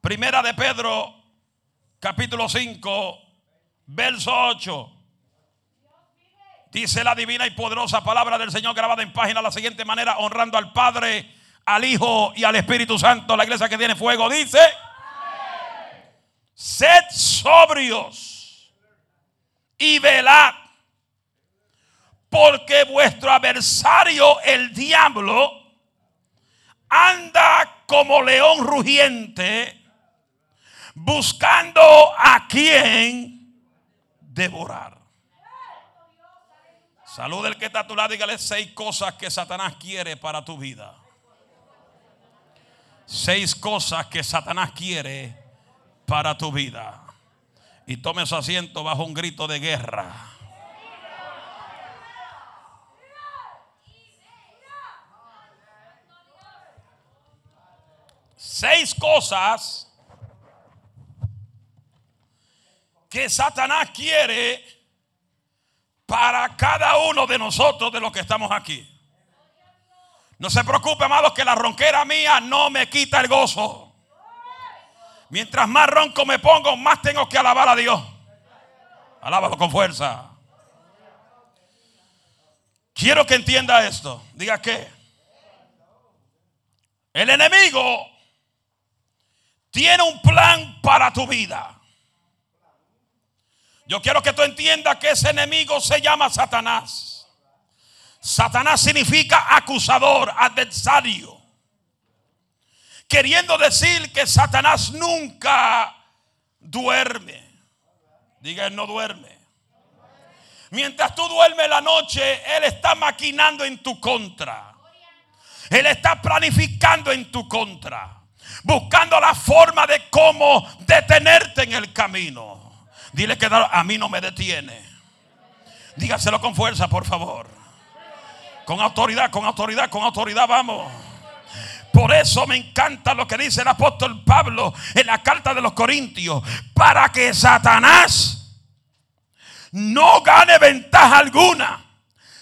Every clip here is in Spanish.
Primera de Pedro, capítulo 5, verso 8. Dice la divina y poderosa palabra del Señor grabada en página de la siguiente manera, honrando al Padre, al Hijo y al Espíritu Santo. La iglesia que tiene fuego dice, sed sobrios y velad, porque vuestro adversario, el diablo, anda como león rugiente buscando a quien devorar. Salud el que está a tu lado, dígale seis cosas que Satanás quiere para tu vida. Seis cosas que Satanás quiere para tu vida. Y tome su asiento bajo un grito de guerra. Seis cosas que Satanás quiere para cada uno de nosotros de los que estamos aquí. No se preocupe, amados, que la ronquera mía no me quita el gozo. Mientras más ronco me pongo, más tengo que alabar a Dios. Alábalo con fuerza. Quiero que entienda esto. Diga que el enemigo tiene un plan para tu vida. Yo quiero que tú entiendas que ese enemigo se llama Satanás. Satanás significa acusador, adversario. Queriendo decir que Satanás nunca duerme. Diga, él no duerme. Mientras tú duermes la noche, Él está maquinando en tu contra. Él está planificando en tu contra. Buscando la forma de cómo detenerte en el camino. Dile que a mí no me detiene. Dígaselo con fuerza, por favor. Con autoridad, con autoridad, con autoridad, vamos. Por eso me encanta lo que dice el apóstol Pablo en la carta de los Corintios. Para que Satanás no gane ventaja alguna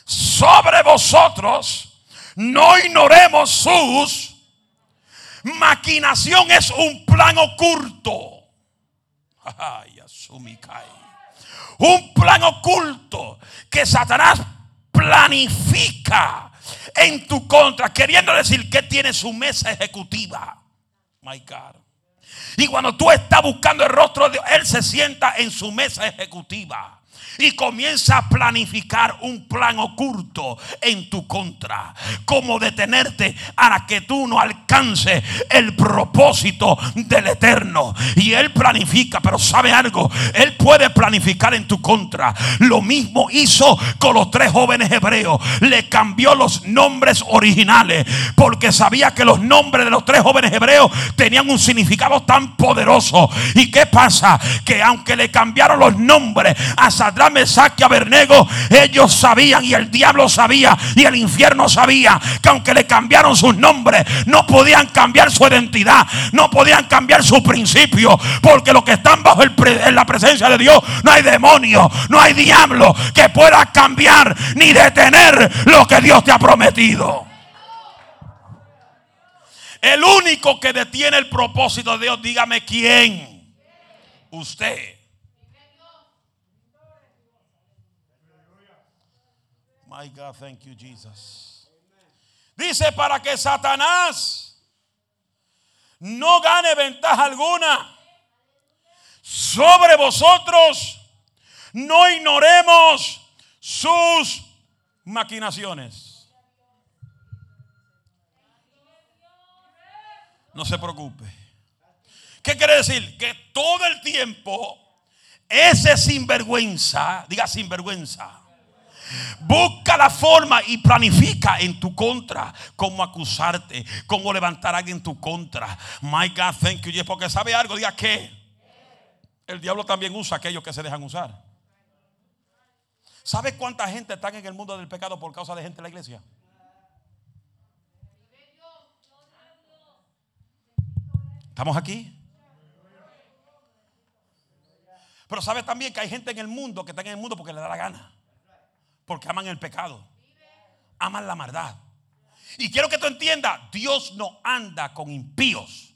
sobre vosotros, no ignoremos sus maquinación es un plan oculto. Ay, un plan oculto que Satanás planifica en tu contra, queriendo decir que tiene su mesa ejecutiva. My. Y cuando tú estás buscando el rostro de Dios, Él se sienta en su mesa ejecutiva y comienza a planificar un plan oculto en tu contra. Como detenerte para que tú no alcances el propósito del eterno. Y Él planifica, pero sabe algo, Él puede planificar en tu contra. Lo mismo hizo con los tres jóvenes hebreos. Le cambió los nombres originales porque sabía que los nombres de los tres jóvenes hebreos tenían un significado tan poderoso. ¿Y qué pasa? Que aunque le cambiaron los nombres a Mesaque, Abernego, ellos sabían y el diablo sabía y el infierno sabía que aunque le cambiaron sus nombres, no podían cambiar su identidad, no podían cambiar su principio, porque los que están bajo el en la presencia de Dios, no hay demonio, no hay diablo que pueda cambiar ni detener lo que Dios te ha prometido. El único que detiene el propósito de Dios, dígame quién. Usted. My God, thank you, Jesus. Dice para que Satanás no gane ventaja alguna sobre vosotros, no ignoremos sus maquinaciones. No se preocupe. ¿Qué quiere decir? Que todo el tiempo ese sinvergüenza, diga sinvergüenza, Busca la forma y planifica en tu contra cómo acusarte, cómo levantar a alguien en tu contra. My God, thank you. Porque sabe algo, diga que el diablo también usa aquellos que se dejan usar. ¿Sabe cuánta gente está en el mundo del pecado por causa de gente en la iglesia? ¿Estamos aquí? Pero sabe también que hay gente en el mundo que está en el mundo porque le da la gana porque aman el pecado, aman la maldad. Y quiero que tú entiendas, Dios no anda con impíos.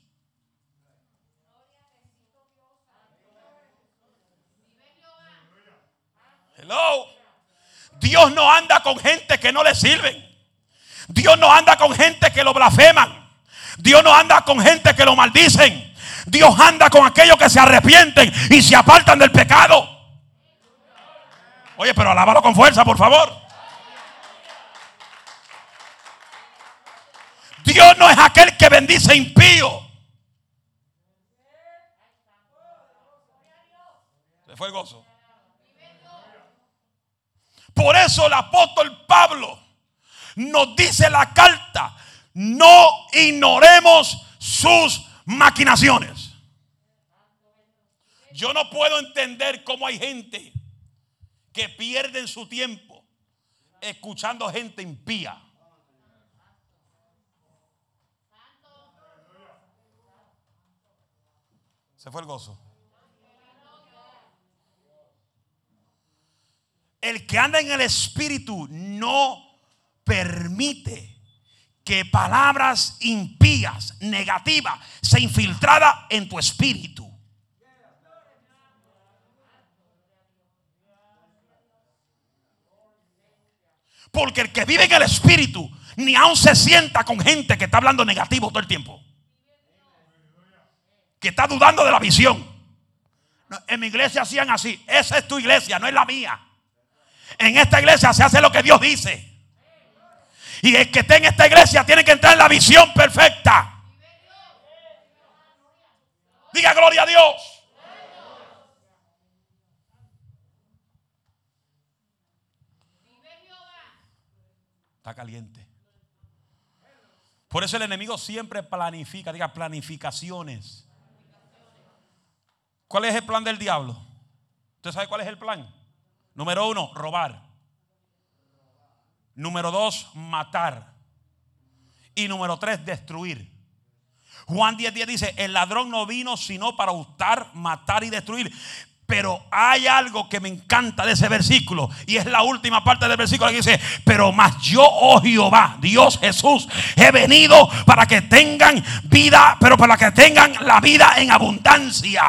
Hello. Dios no anda con gente que no le sirven. Dios no anda con gente que lo blasfeman. Dios no anda con gente que lo maldicen. Dios anda con aquellos que se arrepienten y se apartan del pecado. Oye, pero alábalo con fuerza, por favor. Dios no es aquel que bendice impío. Se fue el gozo. Por eso el apóstol Pablo nos dice la carta, no ignoremos sus maquinaciones. Yo no puedo entender cómo hay gente que pierden su tiempo escuchando gente impía. Se fue el gozo. El que anda en el espíritu no permite que palabras impías, negativas, se infiltrada en tu espíritu. Porque el que vive en el espíritu ni aún se sienta con gente que está hablando negativo todo el tiempo. Que está dudando de la visión. En mi iglesia hacían así. Esa es tu iglesia, no es la mía. En esta iglesia se hace lo que Dios dice. Y el que esté en esta iglesia tiene que entrar en la visión perfecta. Diga gloria a Dios. Caliente. Por eso el enemigo siempre planifica, diga planificaciones. ¿Cuál es el plan del diablo? ¿Usted sabe cuál es el plan? Número uno, robar. Número dos, matar. Y número tres, destruir. Juan 10, 10 dice, el ladrón no vino sino para hurtar, matar y destruir. Pero hay algo que me encanta de ese versículo y es la última parte del versículo que dice, pero más yo, oh Jehová, Dios Jesús, he venido para que tengan vida, pero para que tengan la vida en abundancia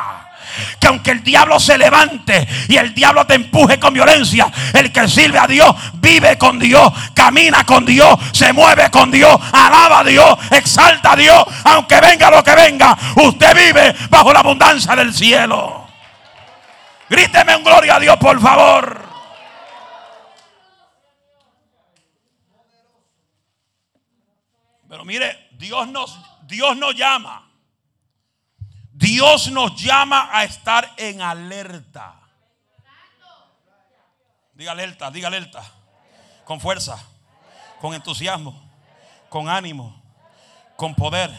que aunque el diablo se levante y el diablo te empuje con violencia, el que sirve a Dios vive con Dios, camina con Dios, se mueve con Dios, alaba a Dios, exalta a Dios, aunque venga lo que venga, usted vive bajo la abundancia del cielo. Gríteme un gloria a Dios, por favor. Pero mire, Dios nos, Dios nos llama Dios nos llama a estar en alerta. Diga alerta, diga alerta. Con fuerza, con entusiasmo, con ánimo, con poder,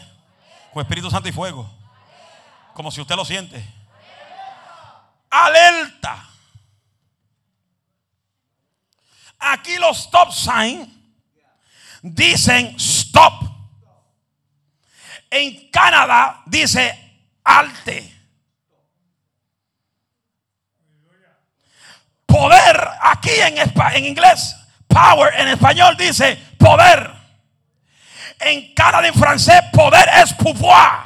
con Espíritu Santo y fuego. Como si usted lo siente. Alerta. Aquí los stop sign dicen stop. En Canadá dice alte. Poder aquí en, en inglés, power en español dice poder. En Canadá en francés, poder es pouvoir.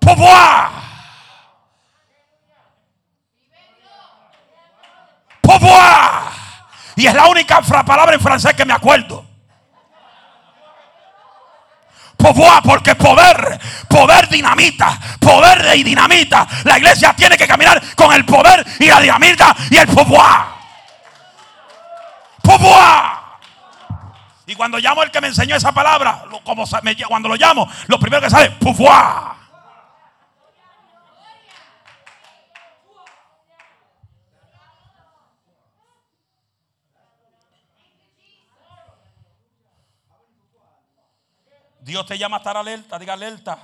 Pouvoir. Pouvoir. Y es la única palabra en francés que me acuerdo porque poder, poder dinamita, poder y dinamita. La iglesia tiene que caminar con el poder y la dinamita y el pouvoir. Pouvoir. Y cuando llamo el que me enseñó esa palabra, cuando lo llamo, lo primero que sale, pouvoir. Dios te llama a estar alerta, diga alerta.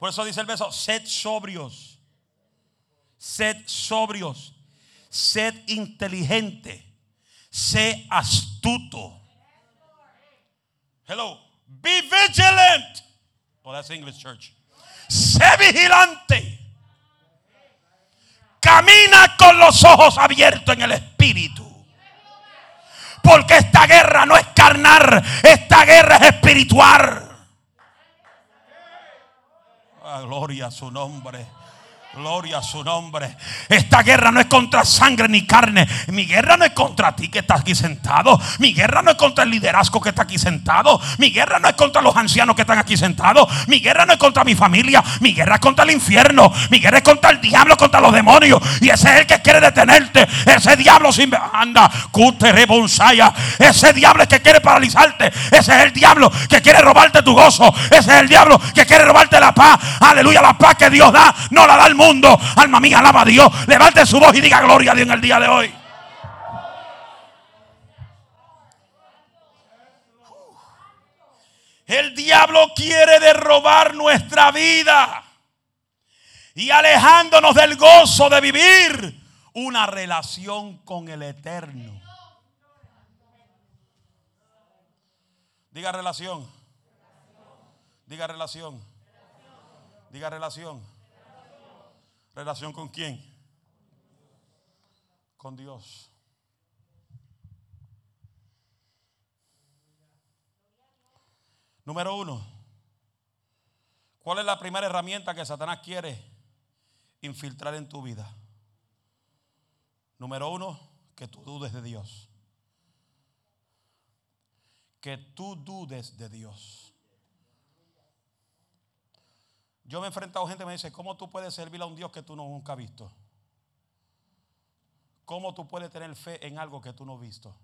Por eso dice el verso, sed sobrios, sed sobrios, sed inteligente, sé astuto. Hello, be vigilant. Oh, that's English church. Sé vigilante. Camina con los ojos abiertos en el espíritu. Porque esta guerra no es carnal, esta guerra es espiritual. Ah, gloria a su nombre. Gloria a su nombre. Esta guerra no es contra sangre ni carne. Mi guerra no es contra ti que estás aquí sentado. Mi guerra no es contra el liderazgo que está aquí sentado. Mi guerra no es contra los ancianos que están aquí sentados. Mi guerra no es contra mi familia. Mi guerra es contra el infierno. Mi guerra es contra el diablo, contra los demonios. Y ese es el que quiere detenerte. Ese diablo sin anda, bonsaya. Ese diablo es que quiere paralizarte. Ese es el diablo que quiere robarte tu gozo. Ese es el diablo que quiere robarte la paz. Aleluya, la paz que Dios da, no la da el mundo mundo. Alma mía, alaba a Dios. Levante su voz y diga gloria a Dios en el día de hoy. El diablo quiere derrobar nuestra vida y alejándonos del gozo de vivir una relación con el eterno. Diga relación. Diga relación. Diga relación. ¿Relación con quién? Con Dios. Número uno. ¿Cuál es la primera herramienta que Satanás quiere infiltrar en tu vida? Número uno, que tú dudes de Dios. Que tú dudes de Dios. Yo me he enfrentado a gente que me dice, ¿cómo tú puedes servir a un Dios que tú nunca has visto? ¿Cómo tú puedes tener fe en algo que tú no has visto?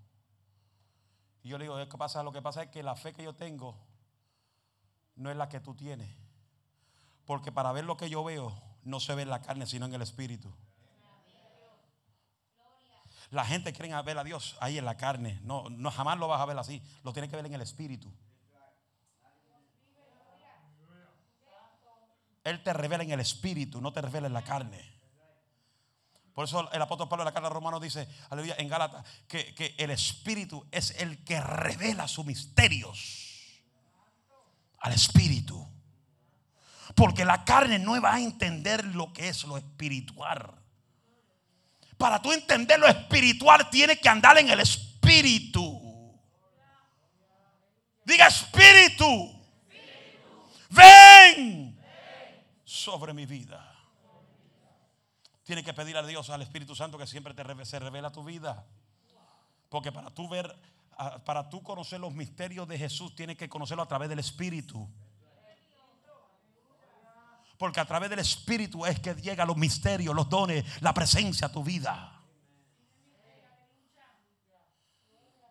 Y yo le digo, ¿qué pasa? Lo que pasa es que la fe que yo tengo no es la que tú tienes. Porque para ver lo que yo veo, no se ve en la carne, sino en el espíritu. La gente quiere ver a Dios ahí en la carne. No, no jamás lo vas a ver así. Lo tiene que ver en el espíritu. Él te revela en el espíritu, no te revela en la carne. Por eso el apóstol Pablo en la carta romano dice, aleluya, en Gálatas, que, que el espíritu es el que revela sus misterios al espíritu. Porque la carne no va a entender lo que es lo espiritual. Para tú entender lo espiritual, tienes que andar en el espíritu. Diga espíritu. Ven sobre mi vida. Tienes que pedir a Dios, al Espíritu Santo, que siempre te se revela tu vida. Porque para tú ver, para tú conocer los misterios de Jesús, tienes que conocerlo a través del Espíritu. Porque a través del Espíritu es que llegan los misterios, los dones, la presencia a tu vida.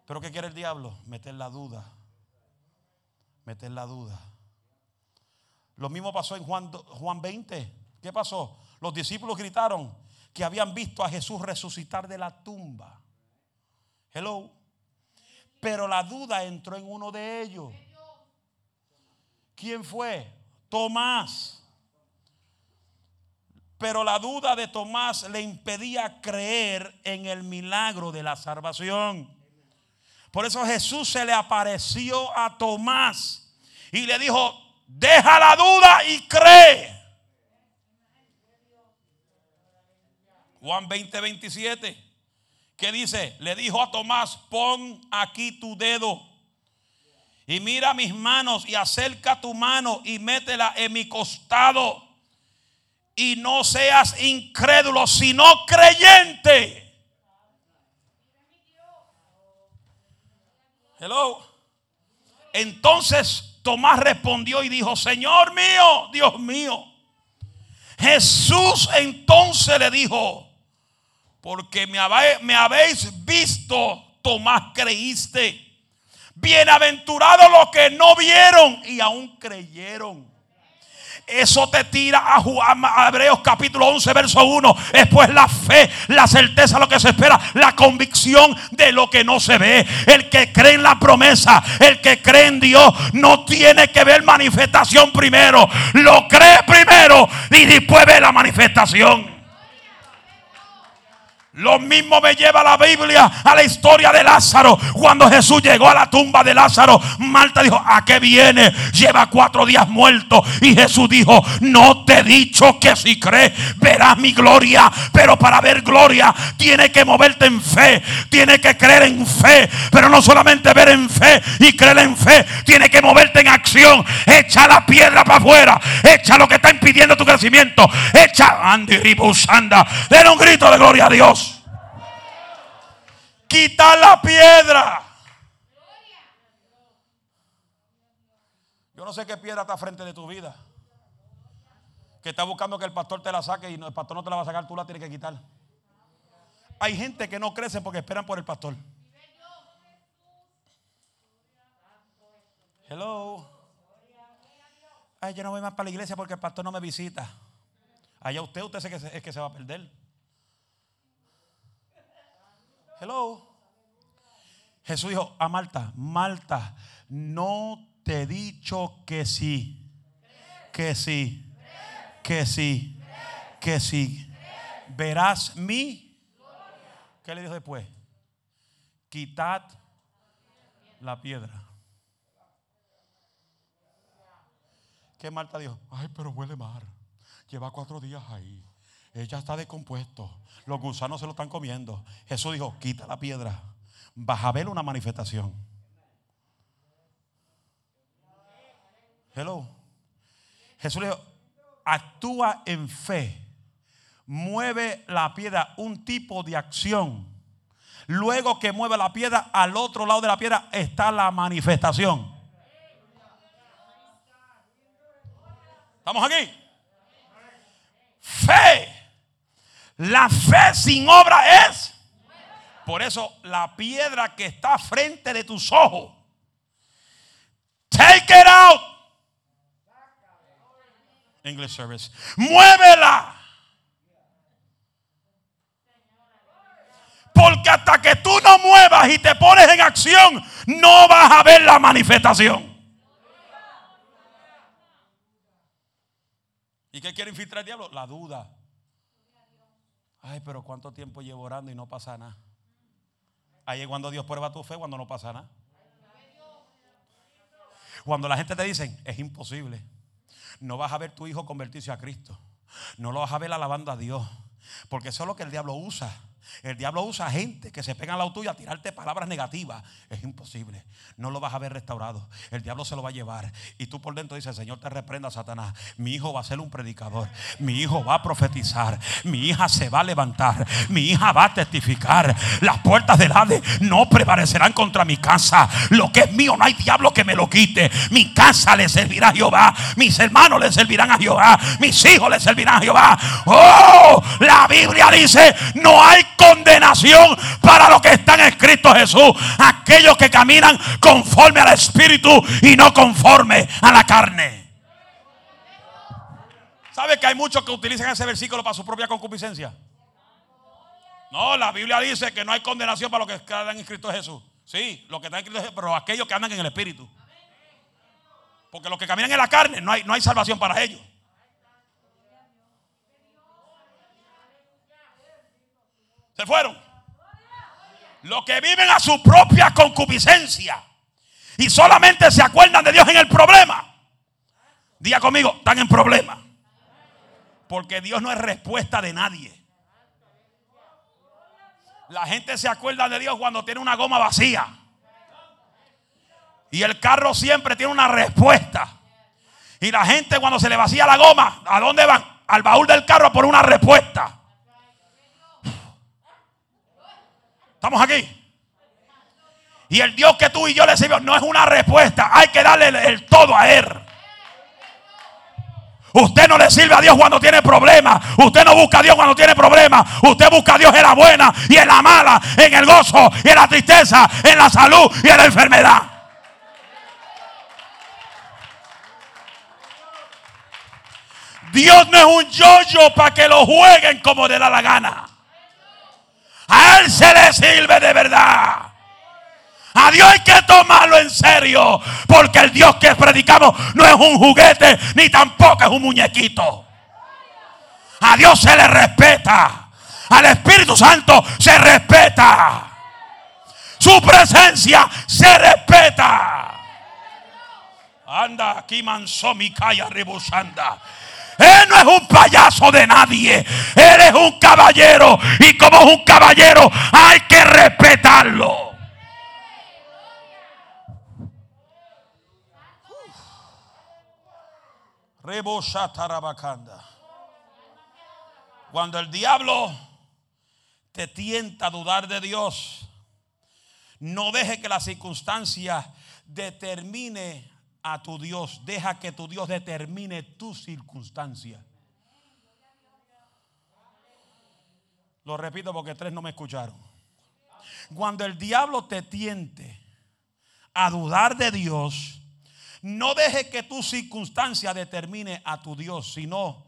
Pero ¿qué quiere el diablo? Meter la duda. Meter la duda. Lo mismo pasó en Juan, Juan 20. ¿Qué pasó? Los discípulos gritaron que habían visto a Jesús resucitar de la tumba. Hello. Pero la duda entró en uno de ellos. ¿Quién fue? Tomás. Pero la duda de Tomás le impedía creer en el milagro de la salvación. Por eso Jesús se le apareció a Tomás y le dijo, Deja la duda y cree. Juan 20, 27. ¿Qué dice? Le dijo a Tomás, pon aquí tu dedo. Y mira mis manos y acerca tu mano y métela en mi costado. Y no seas incrédulo, sino creyente. Hello. Entonces Tomás respondió y dijo, Señor mío, Dios mío. Jesús entonces le dijo, porque me habéis, visto, Tomás creíste. Bienaventurados los que no vieron y aún creyeron. Eso te tira a, Hebreos capítulo 11, verso 1. Después la fe, la certeza, lo que se espera, la convicción de lo que no se ve. El que cree en la promesa, el que cree en Dios, no tiene que ver manifestación primero. Lo cree primero y después ve la manifestación. Lo mismo me lleva la Biblia a la historia de Lázaro. Cuando Jesús llegó a la tumba de Lázaro, Marta dijo, ¿a qué viene? Lleva cuatro días muerto. Y Jesús dijo, no te he dicho que si crees verás mi gloria. Pero para ver gloria tiene que moverte en fe. Tiene que creer en fe. Pero no solamente ver en fe y creer en fe. Tiene que moverte en acción. Echa la piedra para afuera. Echa lo que está impidiendo tu crecimiento. Echa. Andy Ribusanda. Den un grito de gloria a Dios. Quita la piedra. Yo no sé qué piedra está frente de tu vida. Que está buscando que el pastor te la saque y el pastor no te la va a sacar, tú la tienes que quitar. Hay gente que no crece porque esperan por el pastor. Hello. Ay, yo no voy más para la iglesia porque el pastor no me visita. Allá usted, usted sé que es que se va a perder. Hello. Jesús dijo a Marta, Marta, no te he dicho que sí, que sí, que sí, que sí. Verás mi. ¿Qué le dijo después? Quitad la piedra. ¿Qué Marta dijo? Ay, pero huele mar. Lleva cuatro días ahí. Ella está descompuesto. Los gusanos se lo están comiendo. Jesús dijo, quita la piedra. Vas a ver una manifestación. Hello. Jesús dijo, actúa en fe. Mueve la piedra, un tipo de acción. Luego que mueve la piedra, al otro lado de la piedra está la manifestación. ¿Estamos aquí? Fe. La fe sin obra es. Por eso la piedra que está frente de tus ojos. Take it out. English service. Muévela. Porque hasta que tú no muevas y te pones en acción, no vas a ver la manifestación. ¿Y qué quiere infiltrar el diablo? La duda. Ay, pero ¿cuánto tiempo llevo orando y no pasa nada? Ahí es cuando Dios prueba tu fe, cuando no pasa nada. Cuando la gente te dice, es imposible. No vas a ver tu hijo convertirse a Cristo. No lo vas a ver alabando a Dios. Porque eso es lo que el diablo usa. El diablo usa gente que se pega a la tuya a tirarte palabras negativas. Es imposible. No lo vas a ver restaurado. El diablo se lo va a llevar. Y tú por dentro dices, Señor, te reprenda, Satanás. Mi hijo va a ser un predicador. Mi hijo va a profetizar. Mi hija se va a levantar. Mi hija va a testificar. Las puertas del Hades no prevalecerán contra mi casa. Lo que es mío no hay diablo que me lo quite. Mi casa le servirá a Jehová. Mis hermanos le servirán a Jehová. Mis hijos le servirán a Jehová. Oh, la Biblia dice, no hay condenación para los que están escritos Jesús. Aquellos que caminan conforme al Espíritu y no conforme a la carne. ¿Sabe que hay muchos que utilizan ese versículo para su propia concupiscencia? No, la Biblia dice que no hay condenación para los que están inscritos Jesús. Sí, los que están inscritos Jesús, pero aquellos que andan en el Espíritu. Porque los que caminan en la carne no hay, no hay salvación para ellos. Se fueron. Los que viven a su propia concupiscencia y solamente se acuerdan de Dios en el problema. Diga conmigo, están en problema. Porque Dios no es respuesta de nadie. La gente se acuerda de Dios cuando tiene una goma vacía. Y el carro siempre tiene una respuesta. Y la gente cuando se le vacía la goma, ¿a dónde van? Al baúl del carro por una respuesta. ¿Estamos aquí? Y el Dios que tú y yo le servimos no es una respuesta. Hay que darle el, todo a Él. Usted no le sirve a Dios cuando tiene problemas. Usted no busca a Dios cuando tiene problemas. Usted busca a Dios en la buena y en la mala, en el gozo y en la tristeza, en la salud y en la enfermedad. Dios no es un yoyo para que lo jueguen como le da la gana. Se le sirve de verdad. A Dios hay que tomarlo en serio. Porque el Dios que predicamos no es un juguete ni tampoco es un muñequito. A Dios se le respeta. al Espíritu Santo se respeta. Su presencia se respeta. Anda, aquí manso mi calla rebosanda. Él no es un payaso de nadie. Él es un caballero. Y como es un caballero, hay que respetarlo. Cuando el diablo te tienta a dudar de Dios, no deje que la circunstancia determine a tu Dios. Deja que tu Dios determine tu circunstancia. Lo repito porque tres no me escucharon. Cuando el diablo te tiente a dudar de Dios, no deje que tu circunstancia determine a tu Dios, sino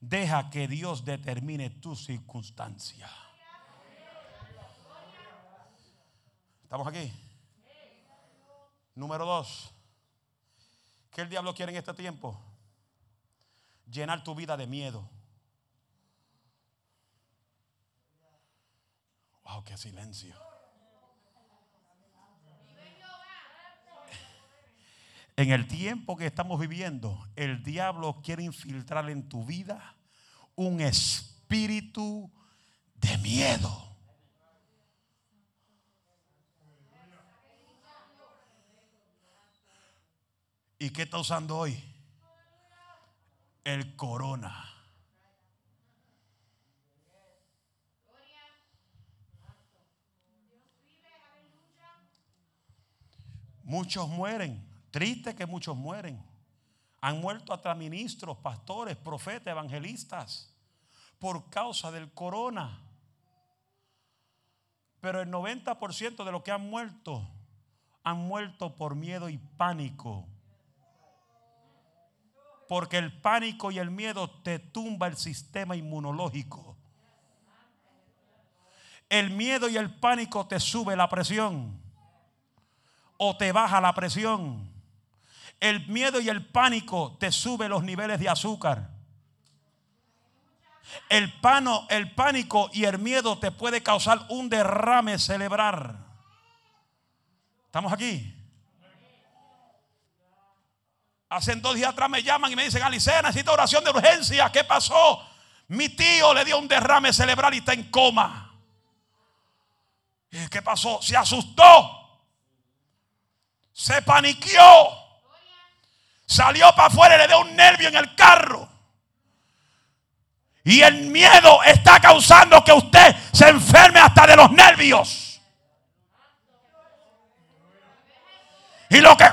deja que Dios determine tu circunstancia. ¿Estamos aquí? Número dos. ¿Qué el diablo quiere en este tiempo? Llenar tu vida de miedo. Wow, qué silencio. En el tiempo que estamos viviendo, el diablo quiere infiltrar en tu vida un espíritu de miedo. ¿Y qué está usando hoy? El corona. Muchos mueren. Triste que muchos mueren. Han muerto hasta ministros, pastores, profetas, evangelistas por causa del corona. Pero el 90% de los que han muerto han muerto por miedo y pánico. Porque el pánico y el miedo te tumba el sistema inmunológico. El miedo y el pánico te sube la presión o te baja la presión. El miedo y el pánico te sube los niveles de azúcar. El, pano, el pánico y el miedo te puede causar un derrame cerebral. ¿Estamos aquí? Hace dos días atrás me llaman y me dicen, Alice, necesito oración de urgencia. ¿Qué pasó? Mi tío le dio un derrame cerebral y está en coma. ¿Qué pasó? Se asustó. Se paniqueó. Salió para afuera y le dio un nervio en el carro. Y el miedo está causando que usted se enferme hasta de los nervios. Y lo que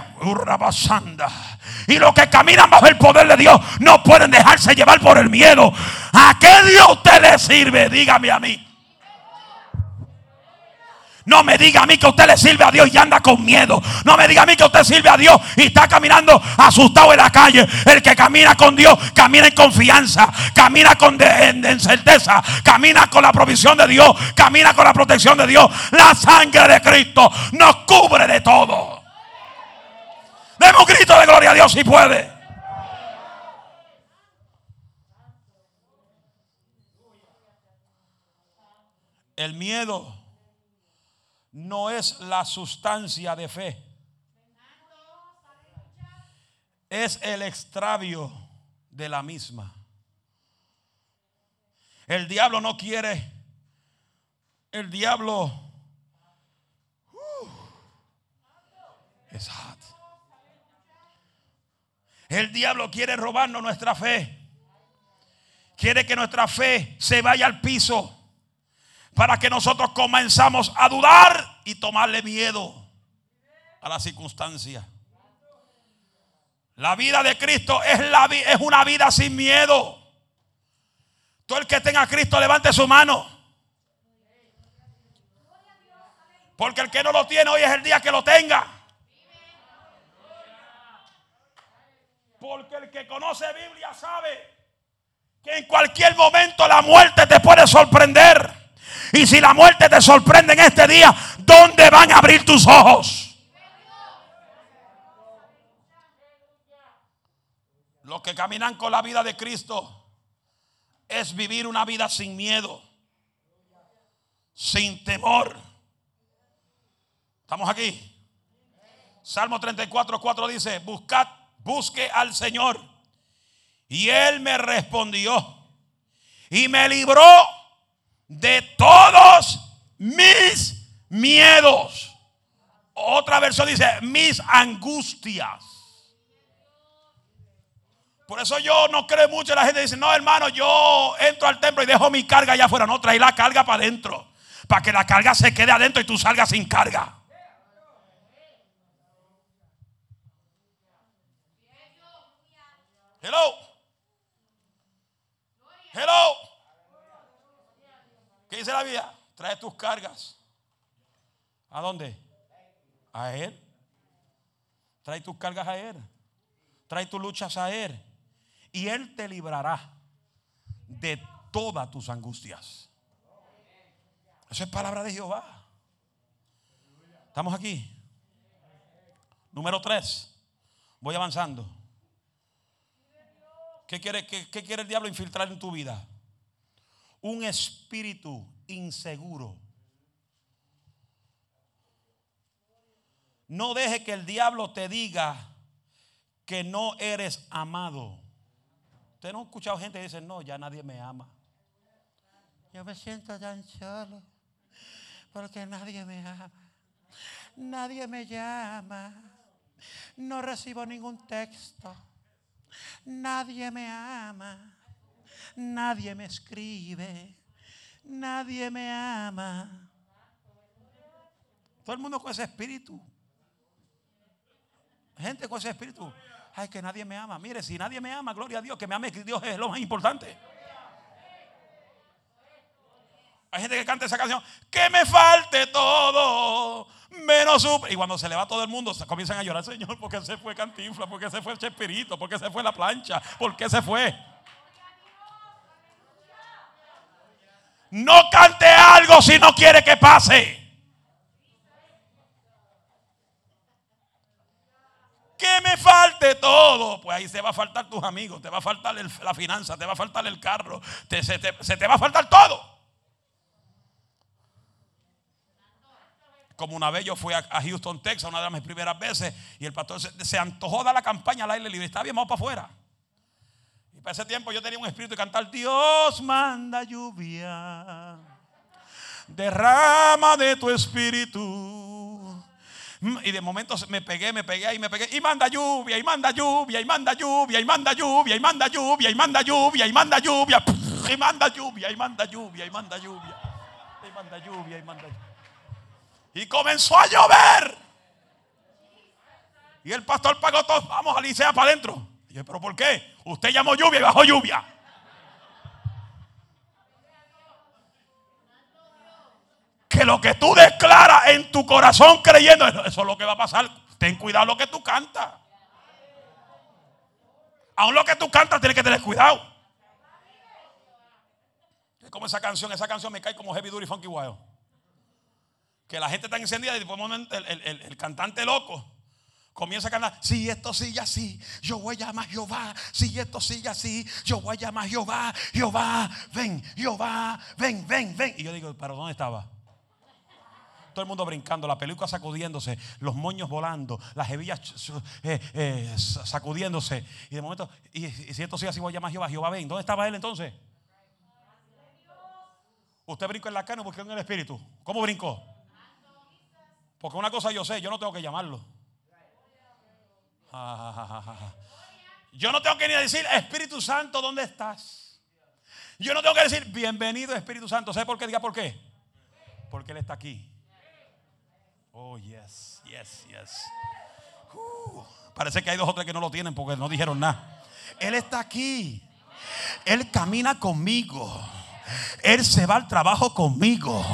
y los que caminan bajo el poder de Dios no pueden dejarse llevar por el miedo. ¿A qué Dios usted le sirve? Dígame a mí. No me diga a mí que usted le sirve a Dios y anda con miedo. No me diga a mí que usted sirve a Dios y está caminando asustado en la calle. El que camina con Dios camina en confianza, camina con en certeza, camina con la provisión de Dios, camina con la protección de Dios. La sangre de Cristo nos cubre de todo. Demos grito de gloria a Dios si puede. El miedo no es la sustancia de fe. Es el extravio de la misma. El diablo no quiere. El diablo uh, es. El diablo quiere robarnos nuestra fe. Quiere que nuestra fe se vaya al piso para que nosotros comenzamos a dudar y tomarle miedo a la circunstancia. La vida de Cristo es, la, es una vida sin miedo. Todo el que tenga a Cristo levante su mano. Porque el que no lo tiene hoy es el día que lo tenga. Porque el que conoce Biblia sabe que en cualquier momento la muerte te puede sorprender. Y si la muerte te sorprende en este día, ¿dónde van a abrir tus ojos? Los que caminan con la vida de Cristo es vivir una vida sin miedo. sin temor. ¿Estamos aquí? Salmo 34, 4 dice, buscad, busque al Señor. Y Él me respondió y me libró de todos mis miedos. Otra versión dice, mis angustias. Por eso yo no creo mucho. La gente dice, no, hermano, yo entro al templo y dejo mi carga allá afuera. No, trae la carga para adentro. Para que la carga se quede adentro y tú salgas sin carga. Hello. Hello. ¿Qué dice la vida? Trae tus cargas. ¿A dónde? A Él. Trae tus cargas a Él. Trae tus luchas a Él. Y Él te librará de todas tus angustias. Eso es palabra de Jehová. ¿Estamos aquí? Número tres. Voy avanzando. ¿Qué quiere, qué, quiere el diablo infiltrar en tu vida? Un espíritu inseguro. No deje que el diablo te diga que no eres amado. Usted no ha escuchado gente que dice, no, ya nadie me ama. Yo me siento tan solo porque nadie me ama. Nadie me llama. No recibo ningún texto. Nadie me ama, nadie me escribe, nadie me ama. Todo el mundo con ese espíritu. Gente con ese espíritu. Ay, que nadie me ama. Mire, si nadie me ama, gloria a Dios, que me ame Dios es lo más importante. Hay gente que canta esa canción, que me falte todo, menos. Y cuando se le va todo el mundo, comienzan a llorar, Señor, porque se fue Cantinfla, porque se fue Chespirito, porque se fue la plancha, porque se fue. No cante algo si no quiere que pase. Que me falte todo. Pues ahí se va a faltar tus amigos, te va a faltar la finanza, te va a faltar el carro, se te va a faltar todo. Como una vez yo fui a, Houston, Texas, una de mis primeras veces, y el pastor se, antojó dar la campaña al aire libre. Está bien, vamos para afuera. Y para ese tiempo yo tenía un espíritu de cantar: Dios manda lluvia, derrama de tu espíritu. Y de momento me pegué, me pegué y me pegué. Y manda lluvia, y manda lluvia, y manda lluvia, y manda lluvia, y manda lluvia, y manda lluvia, y manda lluvia, y manda lluvia, y manda lluvia, y manda lluvia, y manda lluvia, y manda lluvia. Y comenzó a llover. Y el pastor pagó todos, vamos a Licea para adentro. Y yo, pero ¿por qué? Usted llamó lluvia y bajó lluvia. Que lo que tú declaras en tu corazón creyendo, eso es lo que va a pasar. Ten cuidado lo que tú cantas. Aún lo que tú cantas tienes que tener cuidado. Es como esa canción, esa canción me cae como Heavy Duty Funky Wild que la gente está encendida y después momento el, cantante loco comienza a cantar, si esto sigue así, yo voy a llamar a Jehová, si esto sigue así, yo voy a llamar a Jehová, Jehová, ven, Jehová, ven, ven, ven. Y yo digo, ¿pero dónde estaba? Todo el mundo brincando, la peluca sacudiéndose, los moños volando, las hebillas eh, eh, sacudiéndose. Y de momento, y, si esto sigue así, voy a llamar a Jehová, Jehová, ven. ¿Dónde estaba él entonces? Usted brincó en la carne porque en el espíritu. ¿Cómo brincó? Porque una cosa yo sé, yo no tengo que llamarlo. Yo no tengo que ni decir, Espíritu Santo, ¿dónde estás? Yo no tengo que decir, bienvenido Espíritu Santo. ¿Sabe por qué? Diga por qué. Porque Él está aquí. Oh, yes, yes, yes. Uh, parece que hay dos o tres que no lo tienen porque no dijeron nada. Él está aquí. Él camina conmigo. Él se va al trabajo conmigo.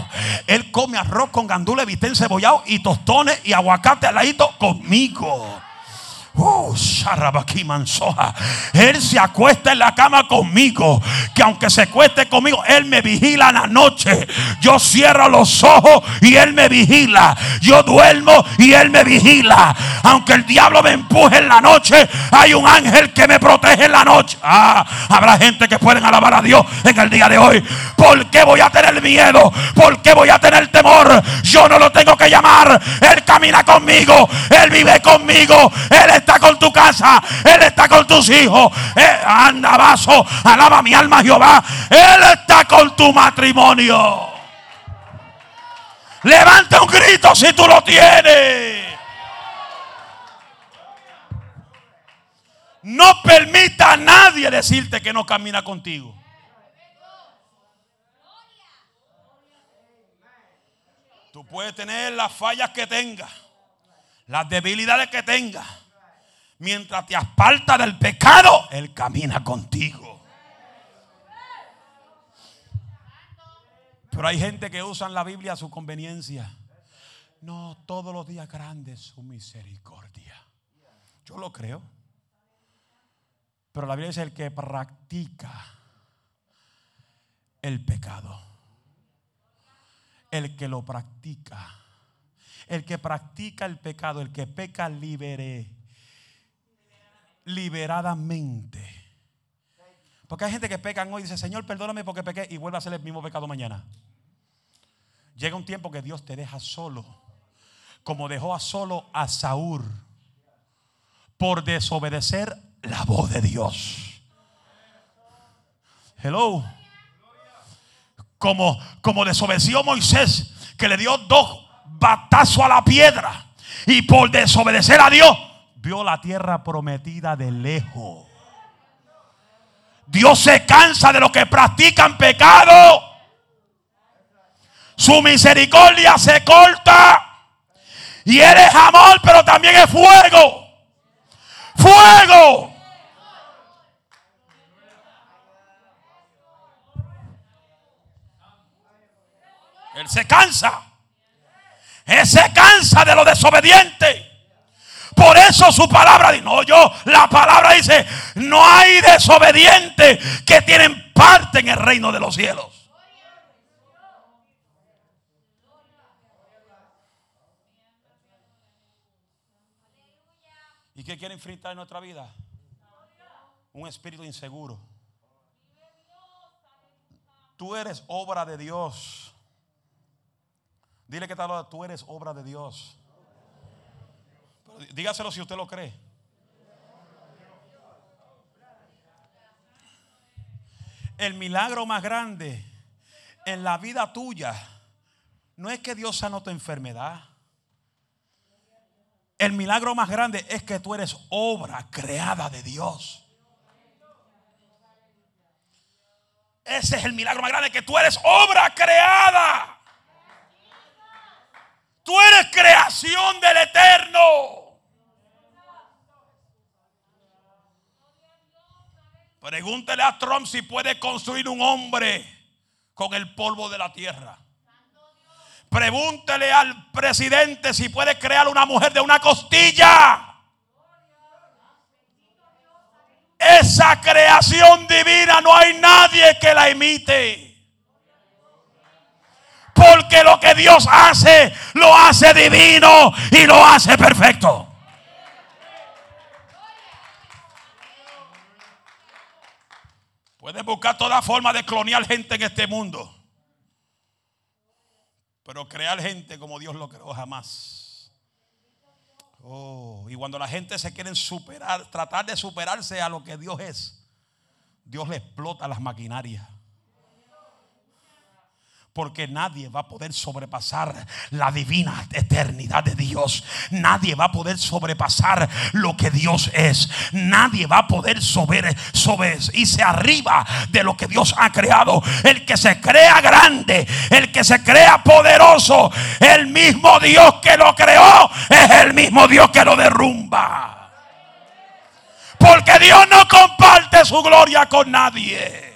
Él come arroz con gandula, vitén cebollado y tostones y aguacate al ladito conmigo. Oh, Él se acuesta en la cama conmigo. Que aunque se acueste conmigo, Él me vigila en la noche. Yo cierro los ojos y Él me vigila. Yo duermo y Él me vigila. Aunque el diablo me empuje en la noche, hay un ángel que me protege en la noche. Ah, habrá gente que pueden alabar a Dios en el día de hoy. ¿Por qué voy a tener miedo? ¿Por qué voy a tener temor? Yo no lo tengo que llamar. Él camina conmigo. Él vive conmigo. Él está con tu casa. Él está con tus hijos. anda, vaso. Alaba mi alma Jehová. Él está con tu matrimonio. Levanta un grito si tú lo tienes. No permita a nadie decirte que no camina contigo. Tú puedes tener las fallas que tengas, las debilidades que tengas. Mientras te aparta del pecado, Él camina contigo. Pero hay gente que usa la Biblia a su conveniencia. No, todos los días grandes su misericordia. Yo lo creo. Pero la Biblia dice el que practica el pecado. El que lo practica. El que practica el pecado, el que peca libere, liberadamente. Porque hay gente que peca hoy y dice, Señor, perdóname porque pequé y vuelve a hacer el mismo pecado mañana. Llega un tiempo que Dios te deja solo, como dejó a solo a Saúl por desobedecer la voz de Dios. Hello. Como, como desobedeció Moisés, que le dio dos batazos a la piedra. Y por desobedecer a Dios, vio la tierra prometida de lejos. Dios se cansa de los que practican pecado. Su misericordia se corta. Y Él es amor, pero también es fuego. Fuego. Él se cansa. Él se cansa de lo desobediente. Por eso su palabra dice, no yo, la palabra dice, no hay desobedientes que tienen parte en el reino de los cielos. ¿Y qué quiere enfrentar en nuestra vida? Un espíritu inseguro. Tú eres obra de Dios. Dile que tal, tú eres obra de Dios. Dígaselo si usted lo cree. El milagro más grande en la vida tuya no es que Dios sanó tu enfermedad. El milagro más grande es que tú eres obra creada de Dios. Ese es el milagro más grande, que tú eres obra creada. Tú eres creación del eterno. Pregúntele a Trump si puede construir un hombre con el polvo de la tierra. Pregúntele al presidente si puede crear una mujer de una costilla. Esa creación divina no hay nadie que la imite. Porque lo que Dios hace, lo hace divino y lo hace perfecto. Puedes buscar toda forma de clonear gente en este mundo. Pero crear gente como Dios lo creó jamás. Oh, y cuando la gente se quiere superar, tratar de superarse a lo que Dios es, Dios le explota las maquinarias. Porque nadie va a poder sobrepasar la divina eternidad de Dios. Nadie va a poder sobrepasar lo que Dios es. Nadie va a poder sobre, sobre irse arriba de lo que Dios ha creado. El que se crea grande, el que se crea poderoso, el mismo Dios que lo creó es el mismo Dios que lo derrumba. Porque Dios no comparte su gloria con nadie.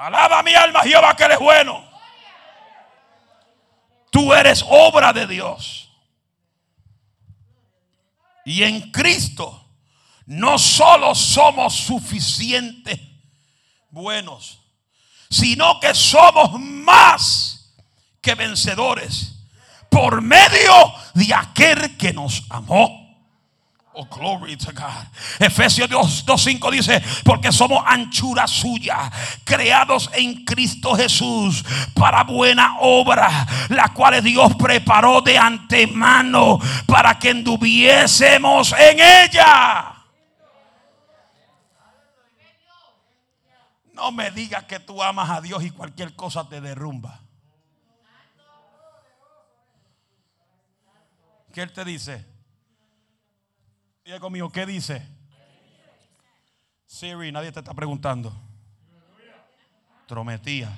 Alaba mi alma Jehová que eres bueno. Tú eres obra de Dios. Y en Cristo no solo somos suficientes buenos, sino que somos más que vencedores por medio de aquel que nos amó. Oh, glory to God. Efesios 2.5 dice, porque somos anchura suya, creados en Cristo Jesús para buena obra, la cual Dios preparó de antemano para que anduviésemos en ella. No me digas que tú amas a Dios y cualquier cosa te derrumba. ¿Qué Él te dice? Diga conmigo, ¿qué dice? Siri, nadie te está preguntando. Trometía.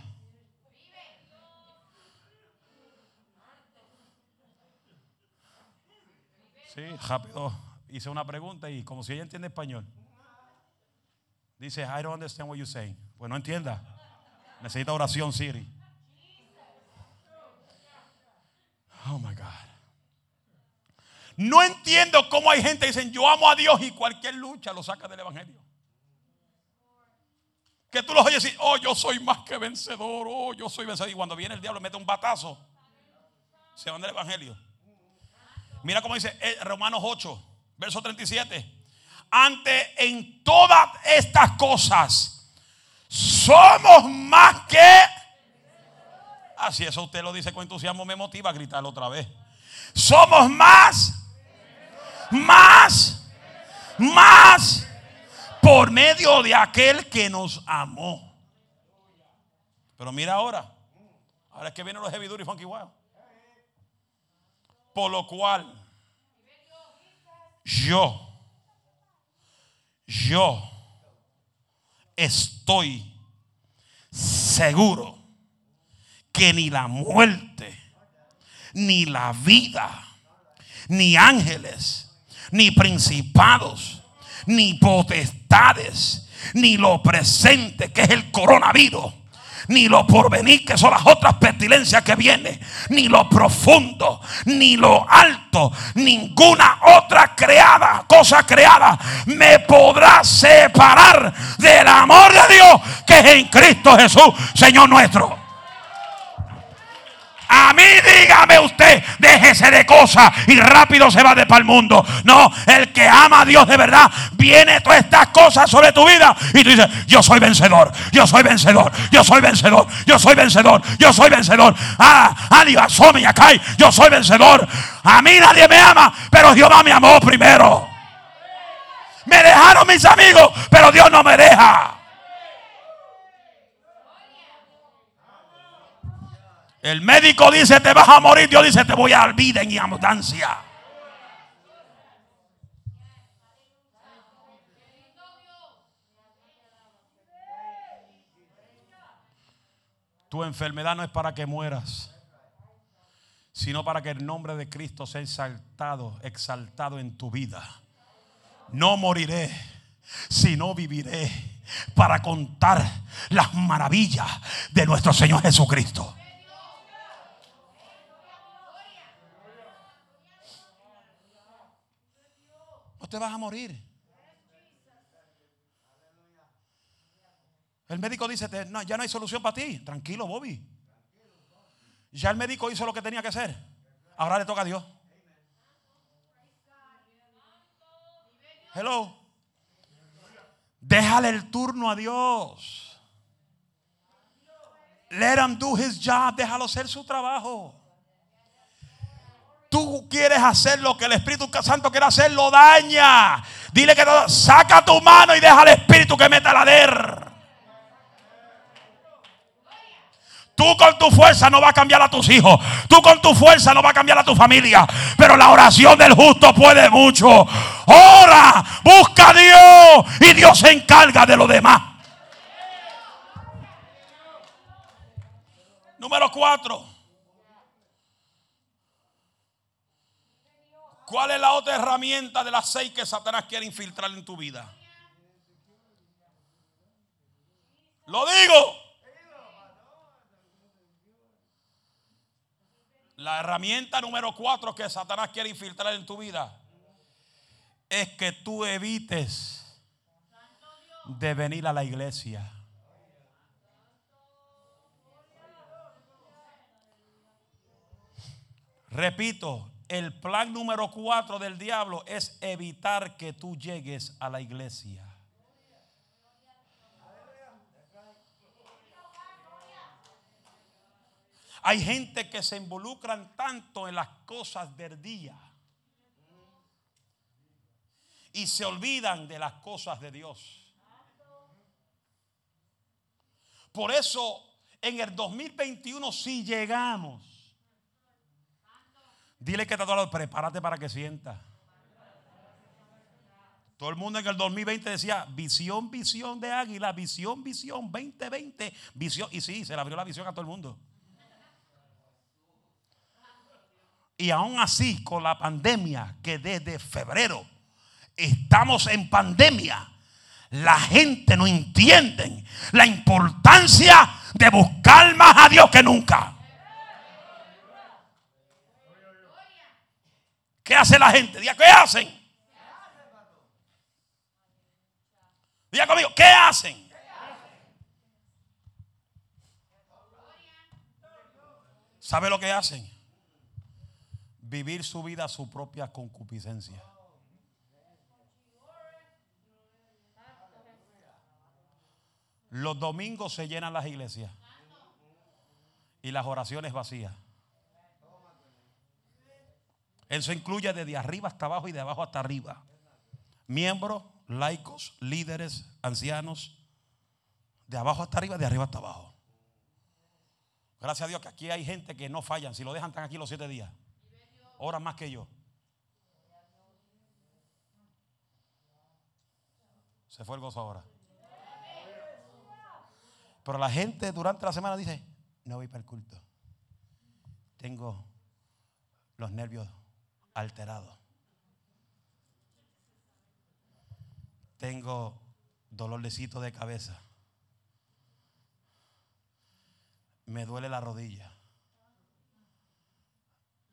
Sí, rápido. Hice una pregunta y como si ella entiende español. Dice, I don't understand what you're saying. Pues no entienda. Necesita oración, Siri. Oh my God. No entiendo cómo hay gente que dicen, yo amo a Dios y cualquier lucha lo saca del Evangelio. Que tú los oyes decir, oh, yo soy más que vencedor, oh, yo soy vencedor. Y cuando viene el diablo mete un batazo, se van del Evangelio. Mira cómo dice eh, Romanos 8, verso 37. Ante en todas estas cosas somos más que... Así eso usted lo dice con entusiasmo, me motiva a gritarlo otra vez. Somos más más, más por medio de aquel que nos amó. Pero mira ahora, ahora es que vienen los heavy y funky wild. Por lo cual, yo, yo estoy seguro que ni la muerte, ni la vida, ni ángeles, ni principados, ni potestades, ni lo presente, que es el coronavirus ni lo porvenir, que son las otras pestilencias que vienen, ni lo profundo, ni lo alto, ninguna otra creada, cosa creada, me podrá separar del amor de Dios que es en Cristo Jesús, Señor nuestro. A mí dígame usted, déjese de cosas y rápido se va de para el mundo. No, el que ama a Dios de verdad, viene todas estas cosas sobre tu vida y tú dices, yo soy vencedor, yo soy vencedor, yo soy vencedor, yo soy vencedor, yo soy vencedor. Ah, y acá, yo soy vencedor. A mí nadie me ama, pero Jehová me amó primero. Me dejaron mis amigos, pero Dios no me deja. El médico dice te vas a morir, Dios dice te voy a dar vida en abundancia. Tu enfermedad no es para que mueras, sino para que el nombre de Cristo sea exaltado, exaltado en tu vida. No moriré, sino viviré para contar las maravillas de nuestro Señor Jesucristo. Te vas a morir. El médico dice, no, ya no hay solución para ti. Tranquilo, Bobby. Ya el médico hizo lo que tenía que hacer. Ahora le toca a Dios. Hello. Déjale el turno a Dios. Let him do his job. Déjalo hacer su trabajo tú quieres hacer lo que el Espíritu Santo quiere hacer, lo daña. Dile que saca tu mano y deja al Espíritu que meta la der. Tú con tu fuerza no va a cambiar a tus hijos. Tú con tu fuerza no va a cambiar a tu familia. Pero la oración del justo puede mucho. Ora, busca a Dios y Dios se encarga de lo demás. Número cuatro. ¿Cuál es la otra herramienta de las seis que Satanás quiere infiltrar en tu vida? Lo digo. La herramienta número cuatro que Satanás quiere infiltrar en tu vida es que tú evites de venir a la iglesia. Repito, el plan número cuatro del diablo es evitar que tú llegues a la iglesia. Hay gente que se involucran tanto en las cosas del día y se olvidan de las cosas de Dios. Por eso en el 2021 si llegamos, dile que está todo prepárate para que sienta. Todo el mundo en el 2020 decía visión, visión de águila, visión, visión, 2020, visión. Y sí, se le abrió la visión a todo el mundo. Y aún así, con la pandemia, que desde febrero estamos en pandemia, la gente no entiende la importancia de buscar más a Dios que nunca. ¿Qué hace la gente? Diga, ¿qué hacen? Diga conmigo, ¿qué hacen? ¿Sabe lo que hacen? Vivir su vida a su propia concupiscencia. Los domingos se llenan las iglesias y las oraciones vacías. Eso incluye desde arriba hasta abajo y de abajo hasta arriba. Miembros, laicos, líderes, ancianos, de abajo hasta arriba, de arriba hasta abajo. Gracias a Dios que aquí hay gente que no fallan. Si lo dejan, están aquí los siete días. Horas más que yo. Se fue el gozo ahora. Pero la gente durante la semana dice, no voy para el culto. Tengo los nervios alterados. Tengo dolorcito de cabeza. Me duele la rodilla.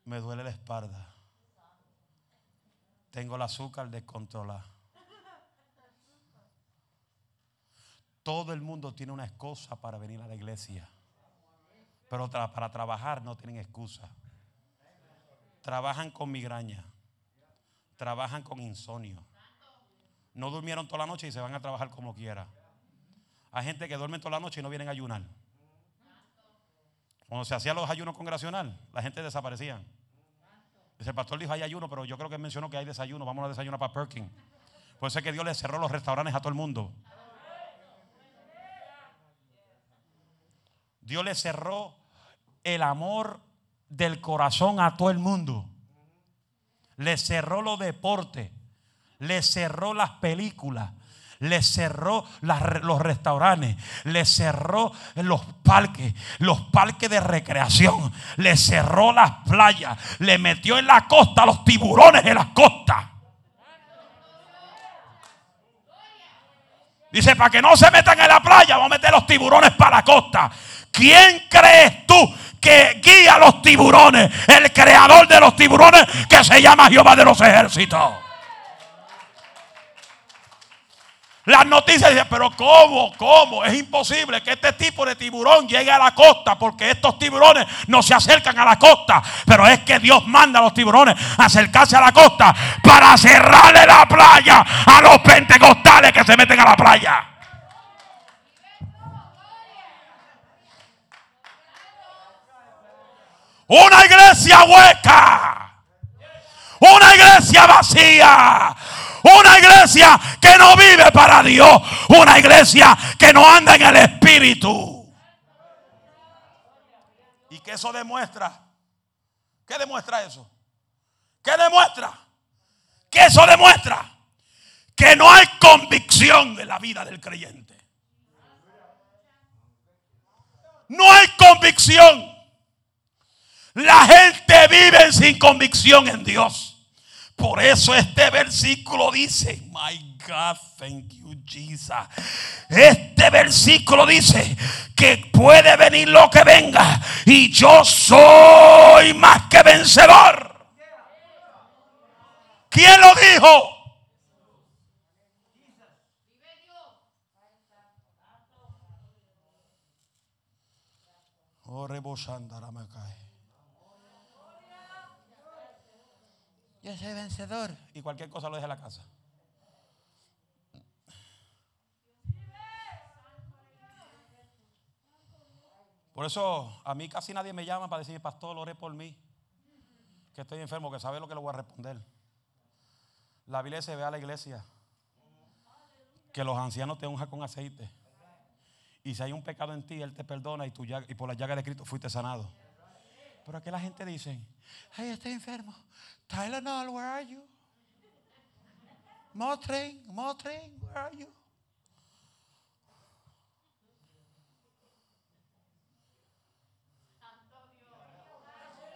Me duele la espalda. Tengo el azúcar descontrolado. Todo el mundo tiene una excusa para venir a la iglesia. Pero para trabajar no tienen excusa. Trabajan con migraña. Trabajan con insomnio. No durmieron toda la noche y se van a trabajar como quiera. Hay gente que duerme toda la noche y no vienen a ayunar. Cuando se hacían los ayunos congregacional, la gente desaparecía. El pastor dijo hay ayuno, pero yo creo que mencionó que hay desayuno. Vamos a desayunar para Perkin. Puede ser que Dios le cerró los restaurantes a todo el mundo. Dios le cerró el amor del corazón a todo el mundo. Le cerró los deportes. Le cerró las películas. Le cerró los restaurantes. Le cerró los parques. Los parques de recreación. Le cerró las playas. Le metió en la costa los tiburones en las costas. Dice, para que no se metan en la playa, vamos a meter los tiburones para la costa. ¿Quién crees tú que guía a los tiburones? El creador de los tiburones que se llama Jehová de los ejércitos. Las noticias dicen, pero ¿cómo? ¿Cómo? Es imposible que este tipo de tiburón llegue a la costa porque estos tiburones no se acercan a la costa. Pero es que Dios manda a los tiburones a acercarse a la costa para cerrarle la playa a los pentecostales que se meten a la playa. Una iglesia hueca. Una iglesia vacía. Una iglesia que no vive para Dios. Una iglesia que no anda en el Espíritu. ¿Y qué eso demuestra? ¿Qué demuestra eso? ¿Qué demuestra? ¿Qué eso demuestra? Que no hay convicción en la vida del creyente. No hay convicción. La gente vive sin convicción en Dios. Por eso este versículo dice, my God, thank you Jesus. Este versículo dice que puede venir lo que venga y yo soy más que vencedor. ¿Quién lo dijo? Oh, soy vencedor. Y cualquier cosa lo deja en la casa. Por eso a mí casi nadie me llama para decir, pastor, ore por mí. Que estoy enfermo, que sabe lo que le voy a responder. La Biblia se ve a la iglesia que los ancianos te unjan con aceite. Y si hay un pecado en ti, Él te perdona y, y por la llaga de Cristo fuiste sanado. Pero aquí la gente dice, ay, estoy enfermo. Tylenol, where are you? Motrin, Motrin, where are you?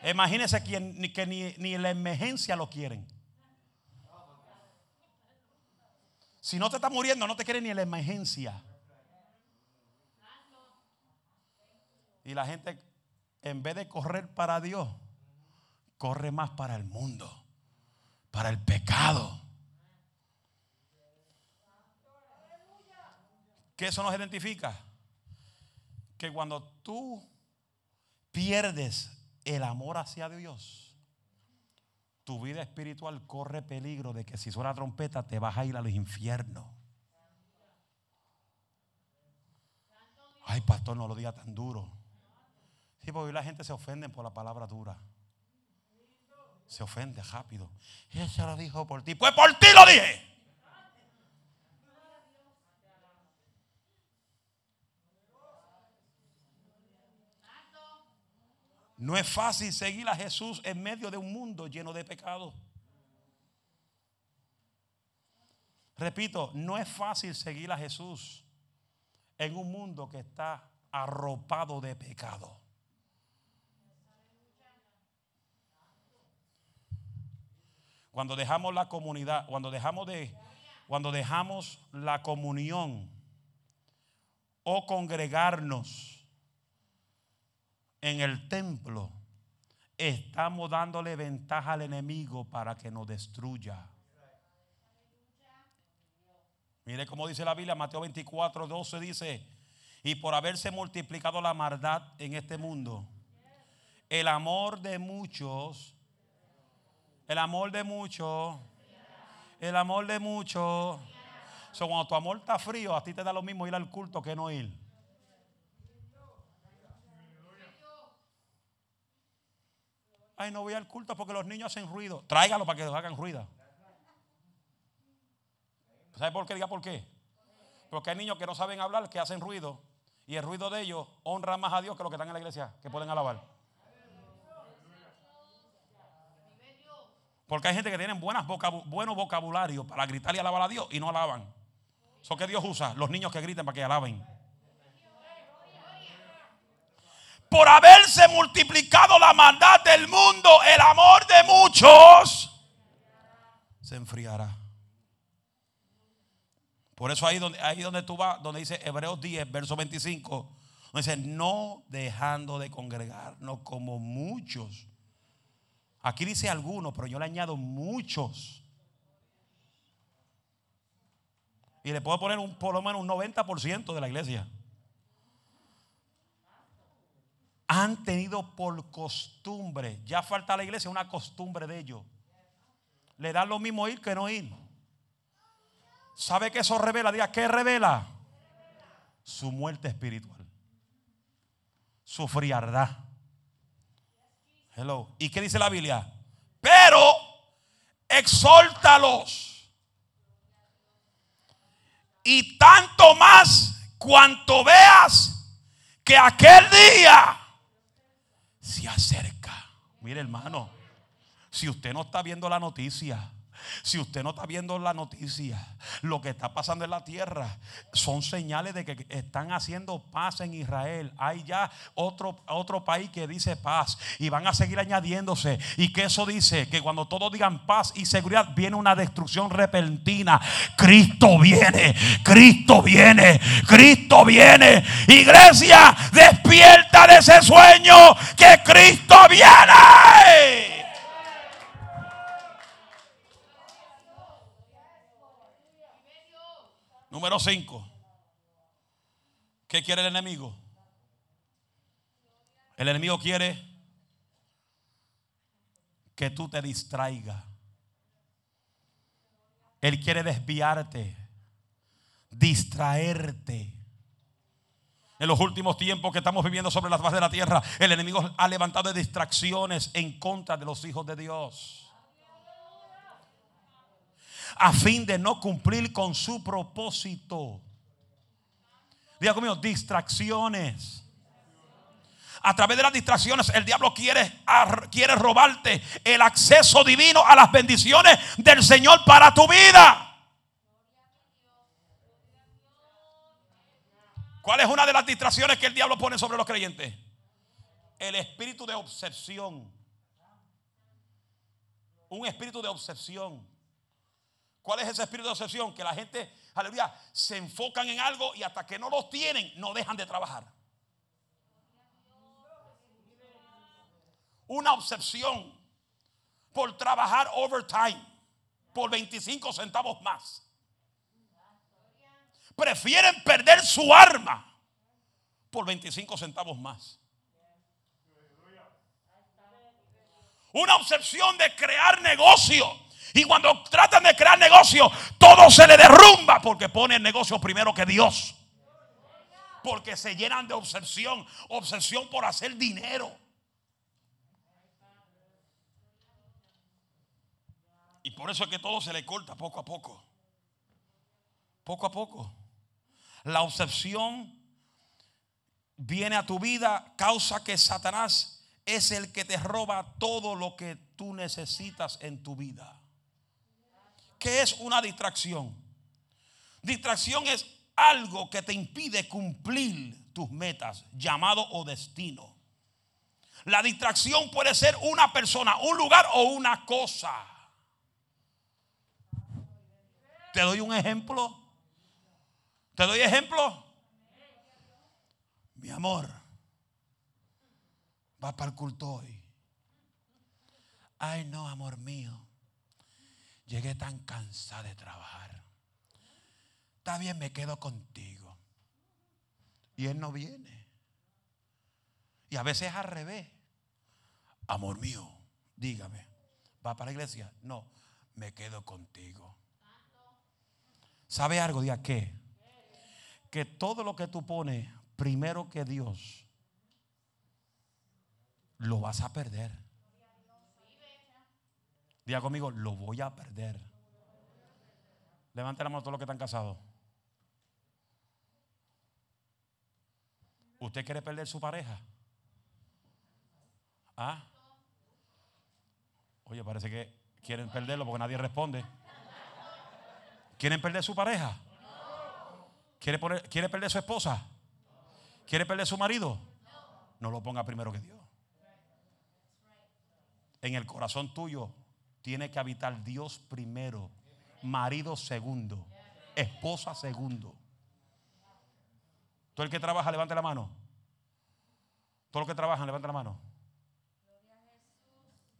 Imagínense que, ni, ni la emergencia lo quieren. Si no te está muriendo, no te quiere ni la emergencia. Y la gente, en vez de correr para Dios, corre más para el mundo, para el pecado. ¿Qué eso nos identifica? Que cuando tú pierdes el amor hacia Dios, tu vida espiritual corre peligro de que si suena trompeta te vas a ir a los infiernos. Ay, pastor, no lo diga tan duro. Sí, porque hoy la gente se ofende por la palabra dura. Se ofende rápido. Eso lo dijo por ti. Pues por ti lo dije. No es fácil seguir a Jesús en medio de un mundo lleno de pecado. Repito, no es fácil seguir a Jesús en un mundo que está arropado de pecado. Cuando dejamos la comunidad, cuando dejamos de cuando dejamos la comunión o congregarnos en el templo, estamos dándole ventaja al enemigo para que nos destruya. Mire cómo dice la Biblia, Mateo 24, 12 dice, y por haberse multiplicado la maldad en este mundo, el amor de muchos, el amor de muchos, el amor de muchos. So, cuando tu amor está frío, a ti te da lo mismo ir al culto que no ir. Ay, no voy al culto porque los niños hacen ruido. Tráigalo para que hagan ruido. ¿Sabe por qué? Diga por qué. Porque hay niños que no saben hablar, que hacen ruido. Y el ruido de ellos honra más a Dios que los que están en la iglesia, que pueden alabar. Porque hay gente que tiene buenas buenos vocabularios para gritar y alabar a Dios y no alaban. Eso que Dios usa, los niños que griten para que alaben. por haberse multiplicado la maldad del mundo, el amor de muchos se enfriará. Por eso ahí donde, ahí donde tú vas, donde dice Hebreos 10, verso 25, donde dice, no dejando de congregarnos como muchos. Aquí dice algunos, pero yo le añado muchos. Y le puedo poner un, por lo menos un 90% de la iglesia. han tenido por costumbre, ya falta a la iglesia una costumbre de ellos. Le dan lo mismo ir que no ir. ¿Sabe que eso revela? Diga, ¿qué revela? Su muerte espiritual. Su frialdad. Hello. ¿Y qué dice la Biblia? Pero exhórtalos. Y tanto más cuanto veas que aquel día se acerca. Mire hermano, si usted no está viendo la noticia, si usted no está viendo la noticia, lo que está pasando en la tierra son señales de que están haciendo paz en Israel. Hay ya otro, otro país que dice paz y van a seguir añadiéndose. Y que eso dice que cuando todos digan paz y seguridad, viene una destrucción repentina. Cristo viene, Cristo viene, Cristo viene. Iglesia, despierta de ese sueño que Cristo viene. Número 5. ¿Qué quiere el enemigo? El enemigo quiere que tú te distraigas. Él quiere desviarte, distraerte. En los últimos tiempos que estamos viviendo sobre las faz de la tierra, el enemigo ha levantado distracciones en contra de los hijos de Dios. A fin de no cumplir con su propósito. Diga distracciones a través de las distracciones, el diablo quiere, quiere robarte el acceso divino a las bendiciones del Señor para tu vida. ¿Cuál es una de las distracciones que el diablo pone sobre los creyentes? El espíritu de obsesión. Un espíritu de obsesión. ¿Cuál es ese espíritu de obsesión? Que la gente, aleluya, se enfocan en algo y hasta que no los tienen, no dejan de trabajar. una obsesión por trabajar overtime por 25 centavos más. Prefieren perder su arma por 25 centavos más. Una obsesión de crear negocio. Y cuando tratan de crear negocio, todo se le derrumba porque pone el negocio primero que Dios. Porque se llenan de obsesión, obsesión por hacer dinero. Y por eso es que todo se le corta poco a poco. Poco a poco. La obsesión viene a tu vida, causa que Satanás es el que te roba todo lo que tú necesitas en tu vida. ¿Qué es una distracción? Distracción es algo que te impide cumplir tus metas, llamado o destino. La distracción puede ser una persona, un lugar o una cosa. Te doy un ejemplo. Te doy ejemplo. Mi amor, va para el culto hoy. Ay, no, amor mío. Llegué tan cansada de trabajar. Está bien, me quedo contigo. Y él no viene. Y a veces al revés. Amor mío, dígame, ¿va para la iglesia? No, me quedo contigo. ¿Sabe algo? Diga que. Que todo lo que tú pones primero que Dios, lo vas a perder. Diga conmigo, lo voy a perder. Levante la mano todos los que están casados. ¿Usted quiere perder su pareja? ¿Ah? Oye, parece que quieren perderlo porque nadie responde. ¿Quieren perder su pareja? ¿Quiere, ¿Quiere perder su esposa? ¿Quiere perder su marido? No lo ponga primero que Dios. En el corazón tuyo tiene que habitar Dios primero, marido segundo, esposa segundo. Todo el que trabaja, levante la mano. Todo lo que trabaja, levante la mano.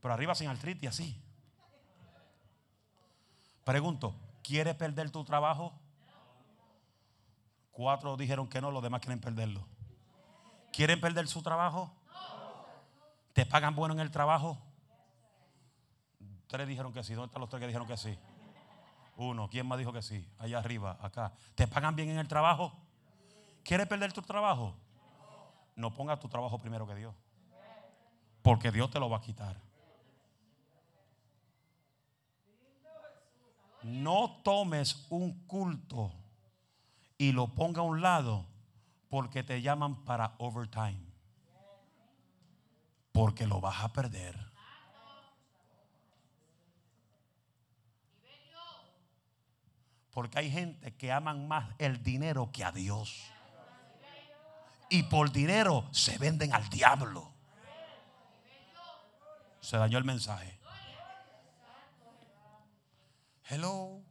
Pero arriba sin artritis, así. Pregunto, ¿Quieres perder tu trabajo? Cuatro dijeron que no, los demás quieren perderlo. ¿Quieren perder su trabajo? ¿Te pagan bueno en el trabajo? Tres dijeron que sí. ¿Dónde están los tres que dijeron que sí? Uno. ¿Quién más dijo que sí? Allá arriba, acá. ¿Te pagan bien en el trabajo? ¿Quieres perder tu trabajo? No pongas tu trabajo primero que Dios. Porque Dios te lo va a quitar. no tomes un culto y lo ponga a un lado porque te llaman para overtime. Porque lo vas a perder. Porque hay gente que aman más el dinero que a Dios. Y por dinero se venden al diablo. Se dañó el mensaje. Hello.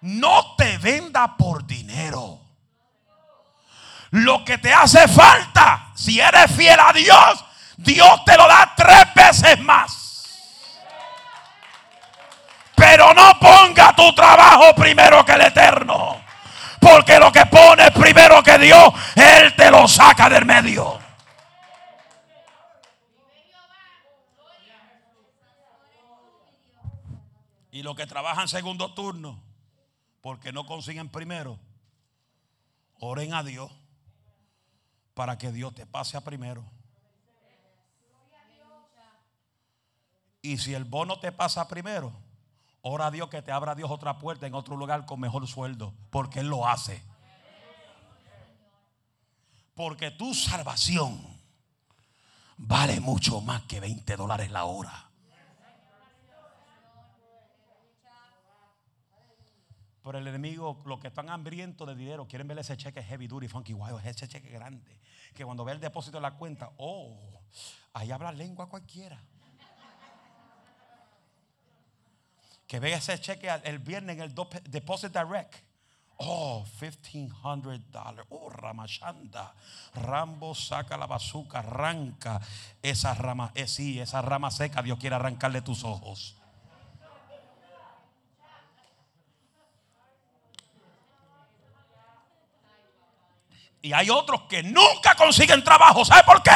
No te venda por dinero. Lo que te hace falta, si eres fiel a Dios, Dios te lo da tres veces más. Pero no ponga tu trabajo primero que el eterno. Porque lo que pones primero que Dios, Él te lo saca del medio. Y los que trabajan segundo turno, porque no consiguen primero, oren a Dios para que Dios te pase a primero. Y si el bono te pasa primero, ora a Dios que te abra Dios otra puerta en otro lugar con mejor sueldo, porque Él lo hace. Porque tu salvación vale mucho más que 20 dólares la hora. Pero el enemigo, los que están hambrientos de dinero, quieren ver ese cheque heavy duty, funky wild, ese cheque grande. Que cuando ve el depósito de la cuenta, oh, ahí habla lengua cualquiera. Que vea ese cheque el viernes en el Deposit Direct. Oh, $1,500. Oh, Ramachanda. Rambo saca la bazuca, arranca esa rama. Eh, sí, esa rama seca. Dios quiere arrancarle tus ojos. Y hay otros que nunca consiguen trabajo. ¿Sabe por qué?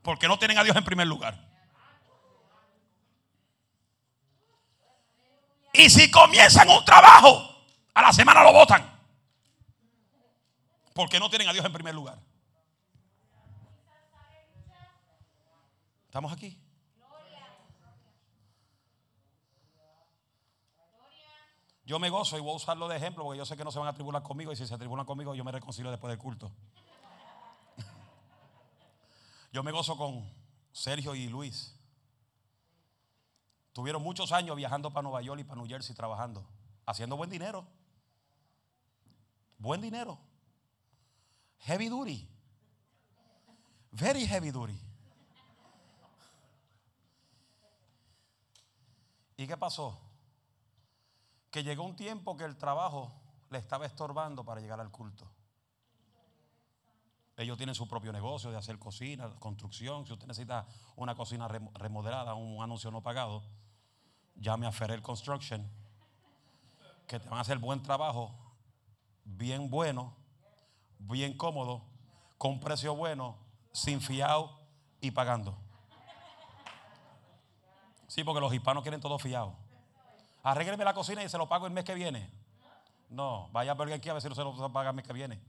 Porque no tienen a Dios en primer lugar. Y si comienzan un trabajo, a la semana lo votan. Porque no tienen a Dios en primer lugar. ¿Estamos aquí? Yo me gozo y voy a usarlo de ejemplo porque yo sé que no se van a tribular conmigo y si se tribulan conmigo yo me reconcilio después del culto. Yo me gozo con Sergio y Luis. Tuvieron muchos años viajando para Nueva York y para New Jersey trabajando, haciendo buen dinero. Buen dinero. Heavy duty. Very heavy duty. ¿Y qué pasó? Que llegó un tiempo que el trabajo le estaba estorbando para llegar al culto. Ellos tienen su propio negocio de hacer cocina, construcción. Si usted necesita una cocina remodelada, un anuncio no pagado, llame a Ferrer Construction, que te van a hacer buen trabajo, bien bueno, bien cómodo, con precio bueno, sin fiado y pagando. Sí, porque los hispanos quieren todo fiado. Arrégleme la cocina y se lo pago el mes que viene. No, vaya a ver aquí a ver si no se lo paga el mes que viene.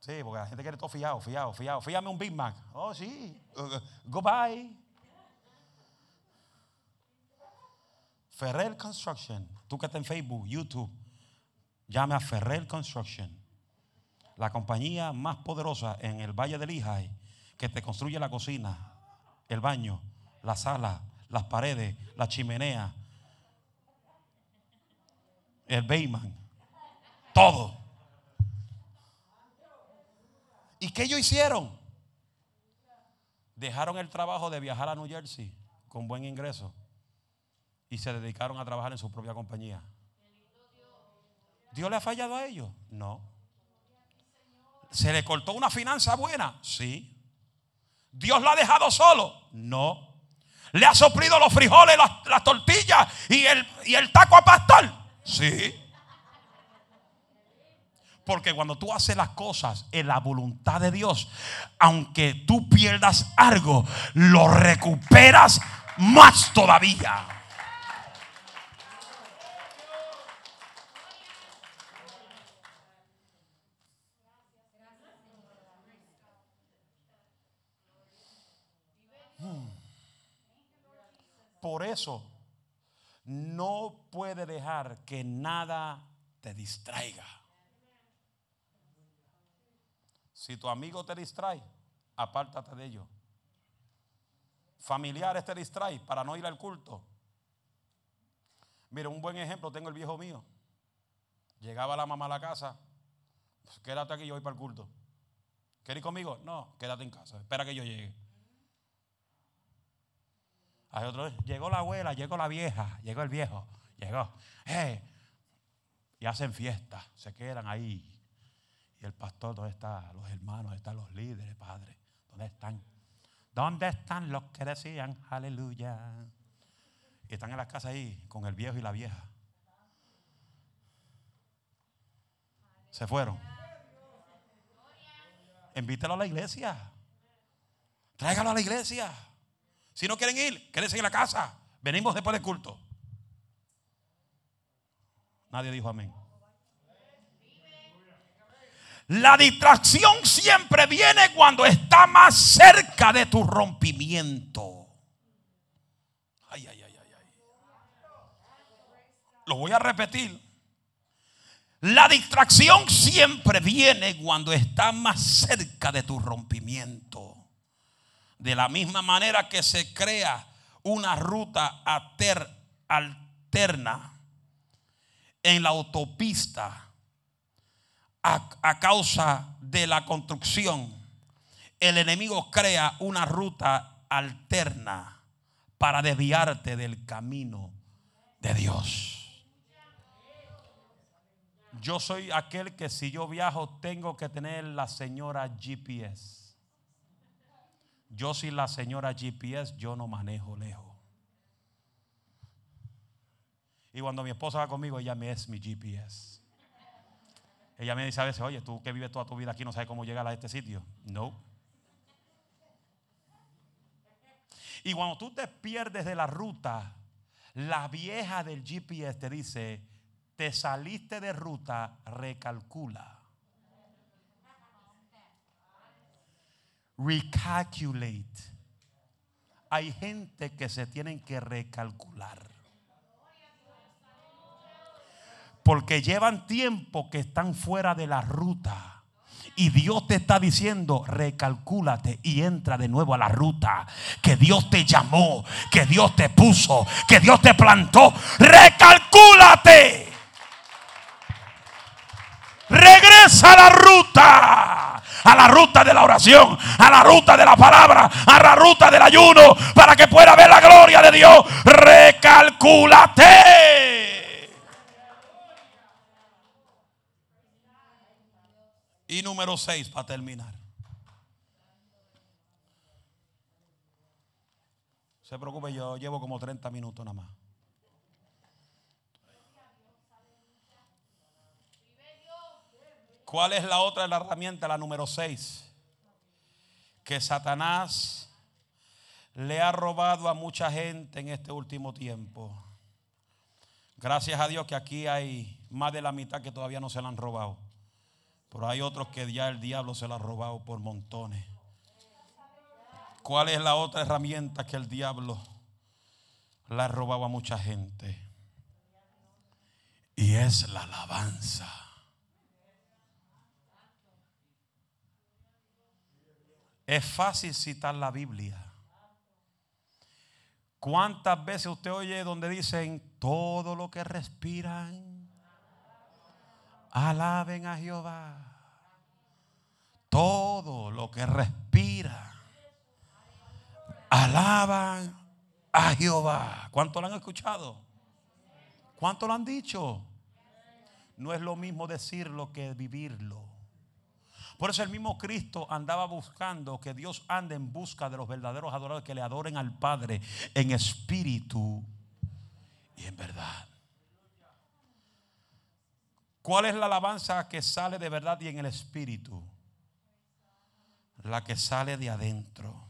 Sí, porque la gente quiere todo fiado, fiado, fiado. Fíjame un Big Mac. Oh, sí. Uh, goodbye. Ferrer Construction, tú que estás en Facebook, YouTube, llame a Ferrer Construction, la compañía más poderosa en el Valle del Ijay, que te construye la cocina, el baño, la sala, las paredes, la chimenea, el Bayman, todo. ¿Y qué ellos hicieron? Dejaron el trabajo de viajar a New Jersey con buen ingreso y se dedicaron a trabajar en su propia compañía. ¿Dios le ha fallado a ellos? No. ¿Se le cortó una finanza buena? Sí. ¿Dios lo ha dejado solo? No. ¿Le ha soplido los frijoles, las, tortillas y el, y el taco a pastor? Sí. Porque cuando tú haces las cosas en la voluntad de Dios, aunque tú pierdas algo, lo recuperas más todavía. Por eso no puede dejar que nada te distraiga. Si tu amigo te distrae, apártate de ellos. Familiares te distraen para no ir al culto. Mira, un buen ejemplo tengo el viejo mío. Llegaba la mamá a la casa, pues, quédate aquí, yo voy para el culto. ¿Quieres ir conmigo? No, quédate en casa, espera que yo llegue. Hay llegó la abuela, llegó la vieja, llegó el viejo, llegó. Eh, y hacen fiesta, se quedan ahí. Y el pastor, ¿dónde está? Los hermanos, están los líderes, padre. ¿Dónde están? ¿Dónde están los que decían aleluya? Y están en la casa ahí con el viejo y la vieja. Se fueron. Invítalo a la iglesia. Tráigalo a la iglesia. Si no quieren ir, quédense en la casa. Venimos después del culto. Nadie dijo amén. La distracción siempre viene cuando está más cerca de tu rompimiento. Ay, ay, ay, ay, ay. Lo voy a repetir. La distracción siempre viene cuando está más cerca de tu rompimiento. De la misma manera que se crea una ruta alterna en la autopista a, causa de la construcción, el enemigo crea una ruta alterna para desviarte del camino de Dios. Yo soy aquel que si yo viajo tengo que tener la señora GPS. Yo soy la señora GPS, yo no manejo lejos. Y cuando mi esposa va conmigo, ella me es mi GPS. Ella me dice a veces, oye, tú que vives toda tu vida aquí no sabes cómo llegar a este sitio. No. Y cuando tú te pierdes de la ruta, la vieja del GPS te dice, te saliste de ruta, recalcula. Recalculate. Hay gente que se tienen que recalcular. Porque llevan tiempo que están fuera de la ruta. Y Dios te está diciendo, recalcúlate y entra de nuevo a la ruta. Que Dios te llamó, que Dios te puso, que Dios te plantó. Recalcúlate. Regresa a la ruta. A la ruta de la oración, a la ruta de la palabra, a la ruta del ayuno, para que pueda ver la gloria de Dios. Recalcúlate. Y número 6 para terminar. Se preocupe, yo llevo como 30 minutos nada más. ¿Cuál es la otra herramienta? La número 6. Que Satanás le ha robado a mucha gente en este último tiempo. Gracias a Dios que aquí hay más de la mitad que todavía no se la han robado. Pero hay otros que ya el diablo se la ha robado por montones. ¿Cuál es la otra herramienta que el diablo la ha robado a mucha gente? Y es la alabanza. Es fácil citar la Biblia. ¿Cuántas veces usted oye donde dicen todo lo que respiran? Alaben a Jehová. Todo lo que respira. Alaban a Jehová. ¿Cuánto lo han escuchado? ¿Cuánto lo han dicho? No es lo mismo decirlo que vivirlo. Por eso el mismo Cristo andaba buscando que Dios ande en busca de los verdaderos adoradores que le adoren al Padre en espíritu y en verdad. ¿Cuál es la alabanza que sale de verdad y en el espíritu? La que sale de adentro.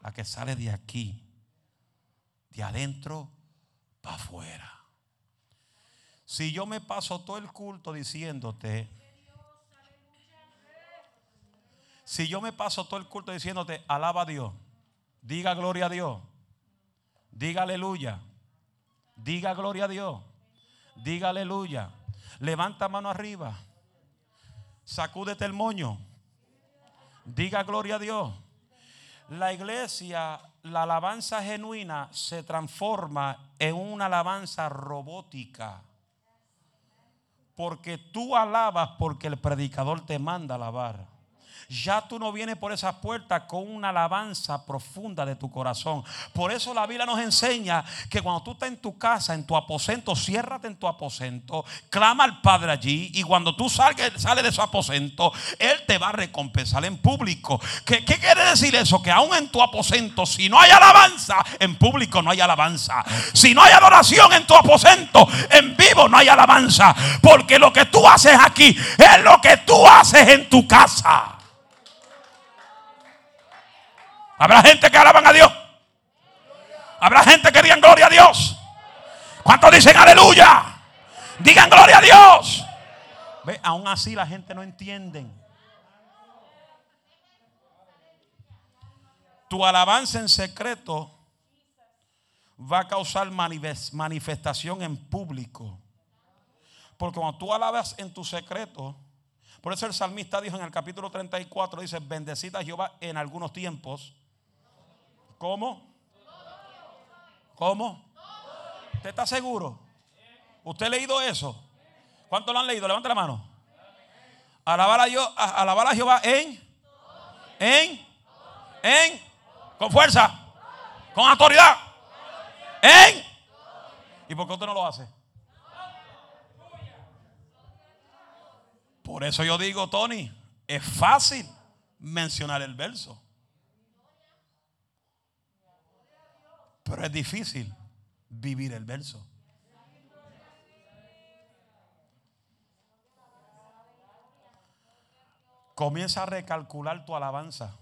La que sale de aquí. De adentro para afuera. Si yo me paso todo el culto diciéndote, si yo me paso todo el culto diciéndote, alaba a Dios, diga gloria a Dios, diga aleluya, diga gloria a Dios, Diga aleluya. Levanta mano arriba. Sacúdete el moño. Diga gloria a Dios. La iglesia, la alabanza genuina se transforma en una alabanza robótica. Porque tú alabas porque el predicador te manda alabar ya tú no vienes por esa puerta con una alabanza profunda de tu corazón. Por eso la Biblia nos enseña que cuando tú estás en tu casa, en tu aposento, ciérrate en tu aposento, clama al Padre allí y cuando tú sales sale de su aposento, Él te va a recompensar en público. ¿Qué, ¿Qué quiere decir eso? Que aún en tu aposento, si no hay alabanza, en público no hay alabanza. Si no hay adoración en tu aposento, en vivo no hay alabanza. Porque lo que tú haces aquí es lo que tú haces en tu casa. Habrá gente que alaban a Dios. Habrá gente que digan gloria a Dios. ¿Cuántos dicen aleluya? Digan gloria a Dios. Ve, aún así la gente no entiende. Tu alabanza en secreto va a causar manifestación en público. Porque cuando tú alabas en tu secreto, por eso el salmista dijo en el capítulo 34, dice, bendecida Jehová en algunos tiempos. ¿Cómo? ¿Cómo? ¿Usted está seguro? ¿Usted ha leído eso? ¿Cuántos lo han leído? Levante la mano. Alabar a, alabar a Jehová en, en, en, con fuerza, con autoridad, en. ¿Y por qué usted no lo hace? Por eso yo digo, Tony, es fácil mencionar el verso. Pero es difícil vivir el verso. Comienza a recalcular tu alabanza.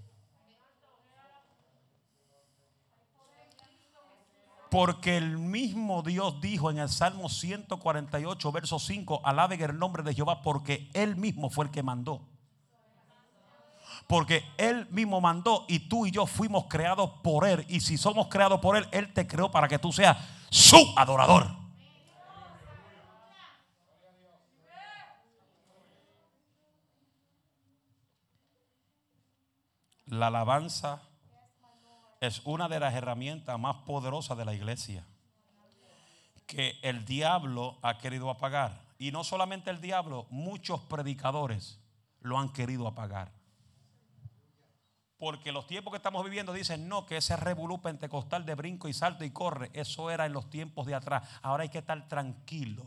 Porque el mismo Dios dijo en el Salmo 148, verso 5, alaben el nombre de Jehová porque Él mismo fue el que mandó. Porque Él mismo mandó y tú y yo fuimos creados por Él. Y si somos creados por Él, Él te creó para que tú seas su adorador. La alabanza es una de las herramientas más poderosas de la iglesia que el diablo ha querido apagar. Y no solamente el diablo, muchos predicadores lo han querido apagar. Porque los tiempos que estamos viviendo dicen, no, que ese revolú pentecostal de brinco y salto y corre, eso era en los tiempos de atrás. Ahora hay que estar tranquilo.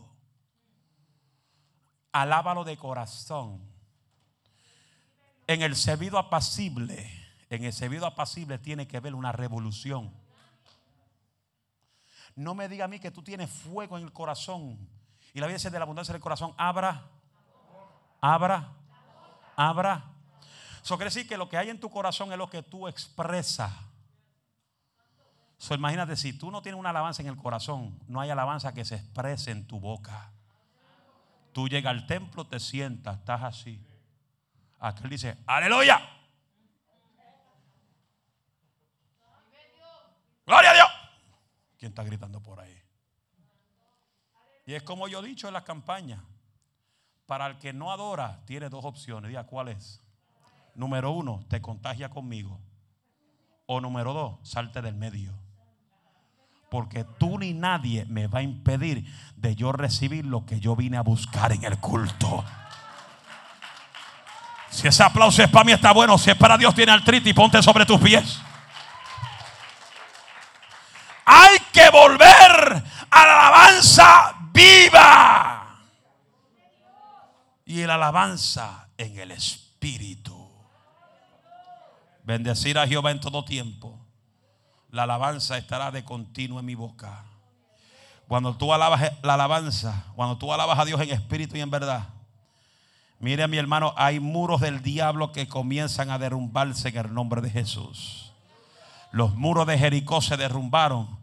Alábalo de corazón. En el servido apacible en el servido apacible tiene que ver una revolución. No me diga a mí que tú tienes fuego en el corazón. Y la vida dice de la abundancia del corazón, abra, abra, abra. Eso quiere decir que lo que hay en tu corazón es lo que tú expresas. So, imagínate, si tú no tienes una alabanza en el corazón, no hay alabanza que se exprese en tu boca. Tú llegas al templo, te sientas, estás así. Aquel dice, aleluya. Gloria a Dios. ¿Quién está gritando por ahí? Y es como yo he dicho en las campañas. Para el que no adora, tiene dos opciones. Diga, ¿cuál es? Número uno, te contagia conmigo. O número dos, salte del medio. Porque tú ni nadie me va a impedir de yo recibir lo que yo vine a buscar en el culto. Si ese aplauso es para mí, está bueno. Si es para Dios, tiene artritis, ponte sobre tus pies. Hay que volver a la alabanza viva. Y la alabanza en el Espíritu. Bendecir a Jehová en todo tiempo. La alabanza estará de continuo en mi boca. Cuando tú alabas la alabanza, cuando tú alabas a Dios en espíritu y en verdad. Mire mi hermano, hay muros del diablo que comienzan a derrumbarse en el nombre de Jesús. Los muros de Jericó se derrumbaron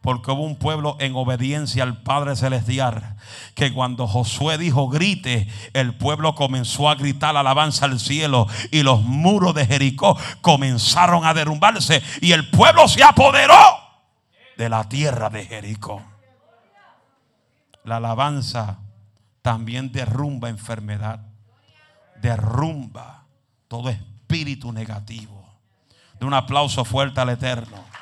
porque hubo un pueblo en obediencia al Padre Celestial. Que cuando Josué dijo grite, el pueblo comenzó a gritar alabanza al cielo. Y los muros de Jericó comenzaron a derrumbarse. Y el pueblo se apoderó de la tierra de Jericó. La alabanza también derrumba enfermedad. Derrumba todo espíritu negativo. De un aplauso fuerte al Eterno.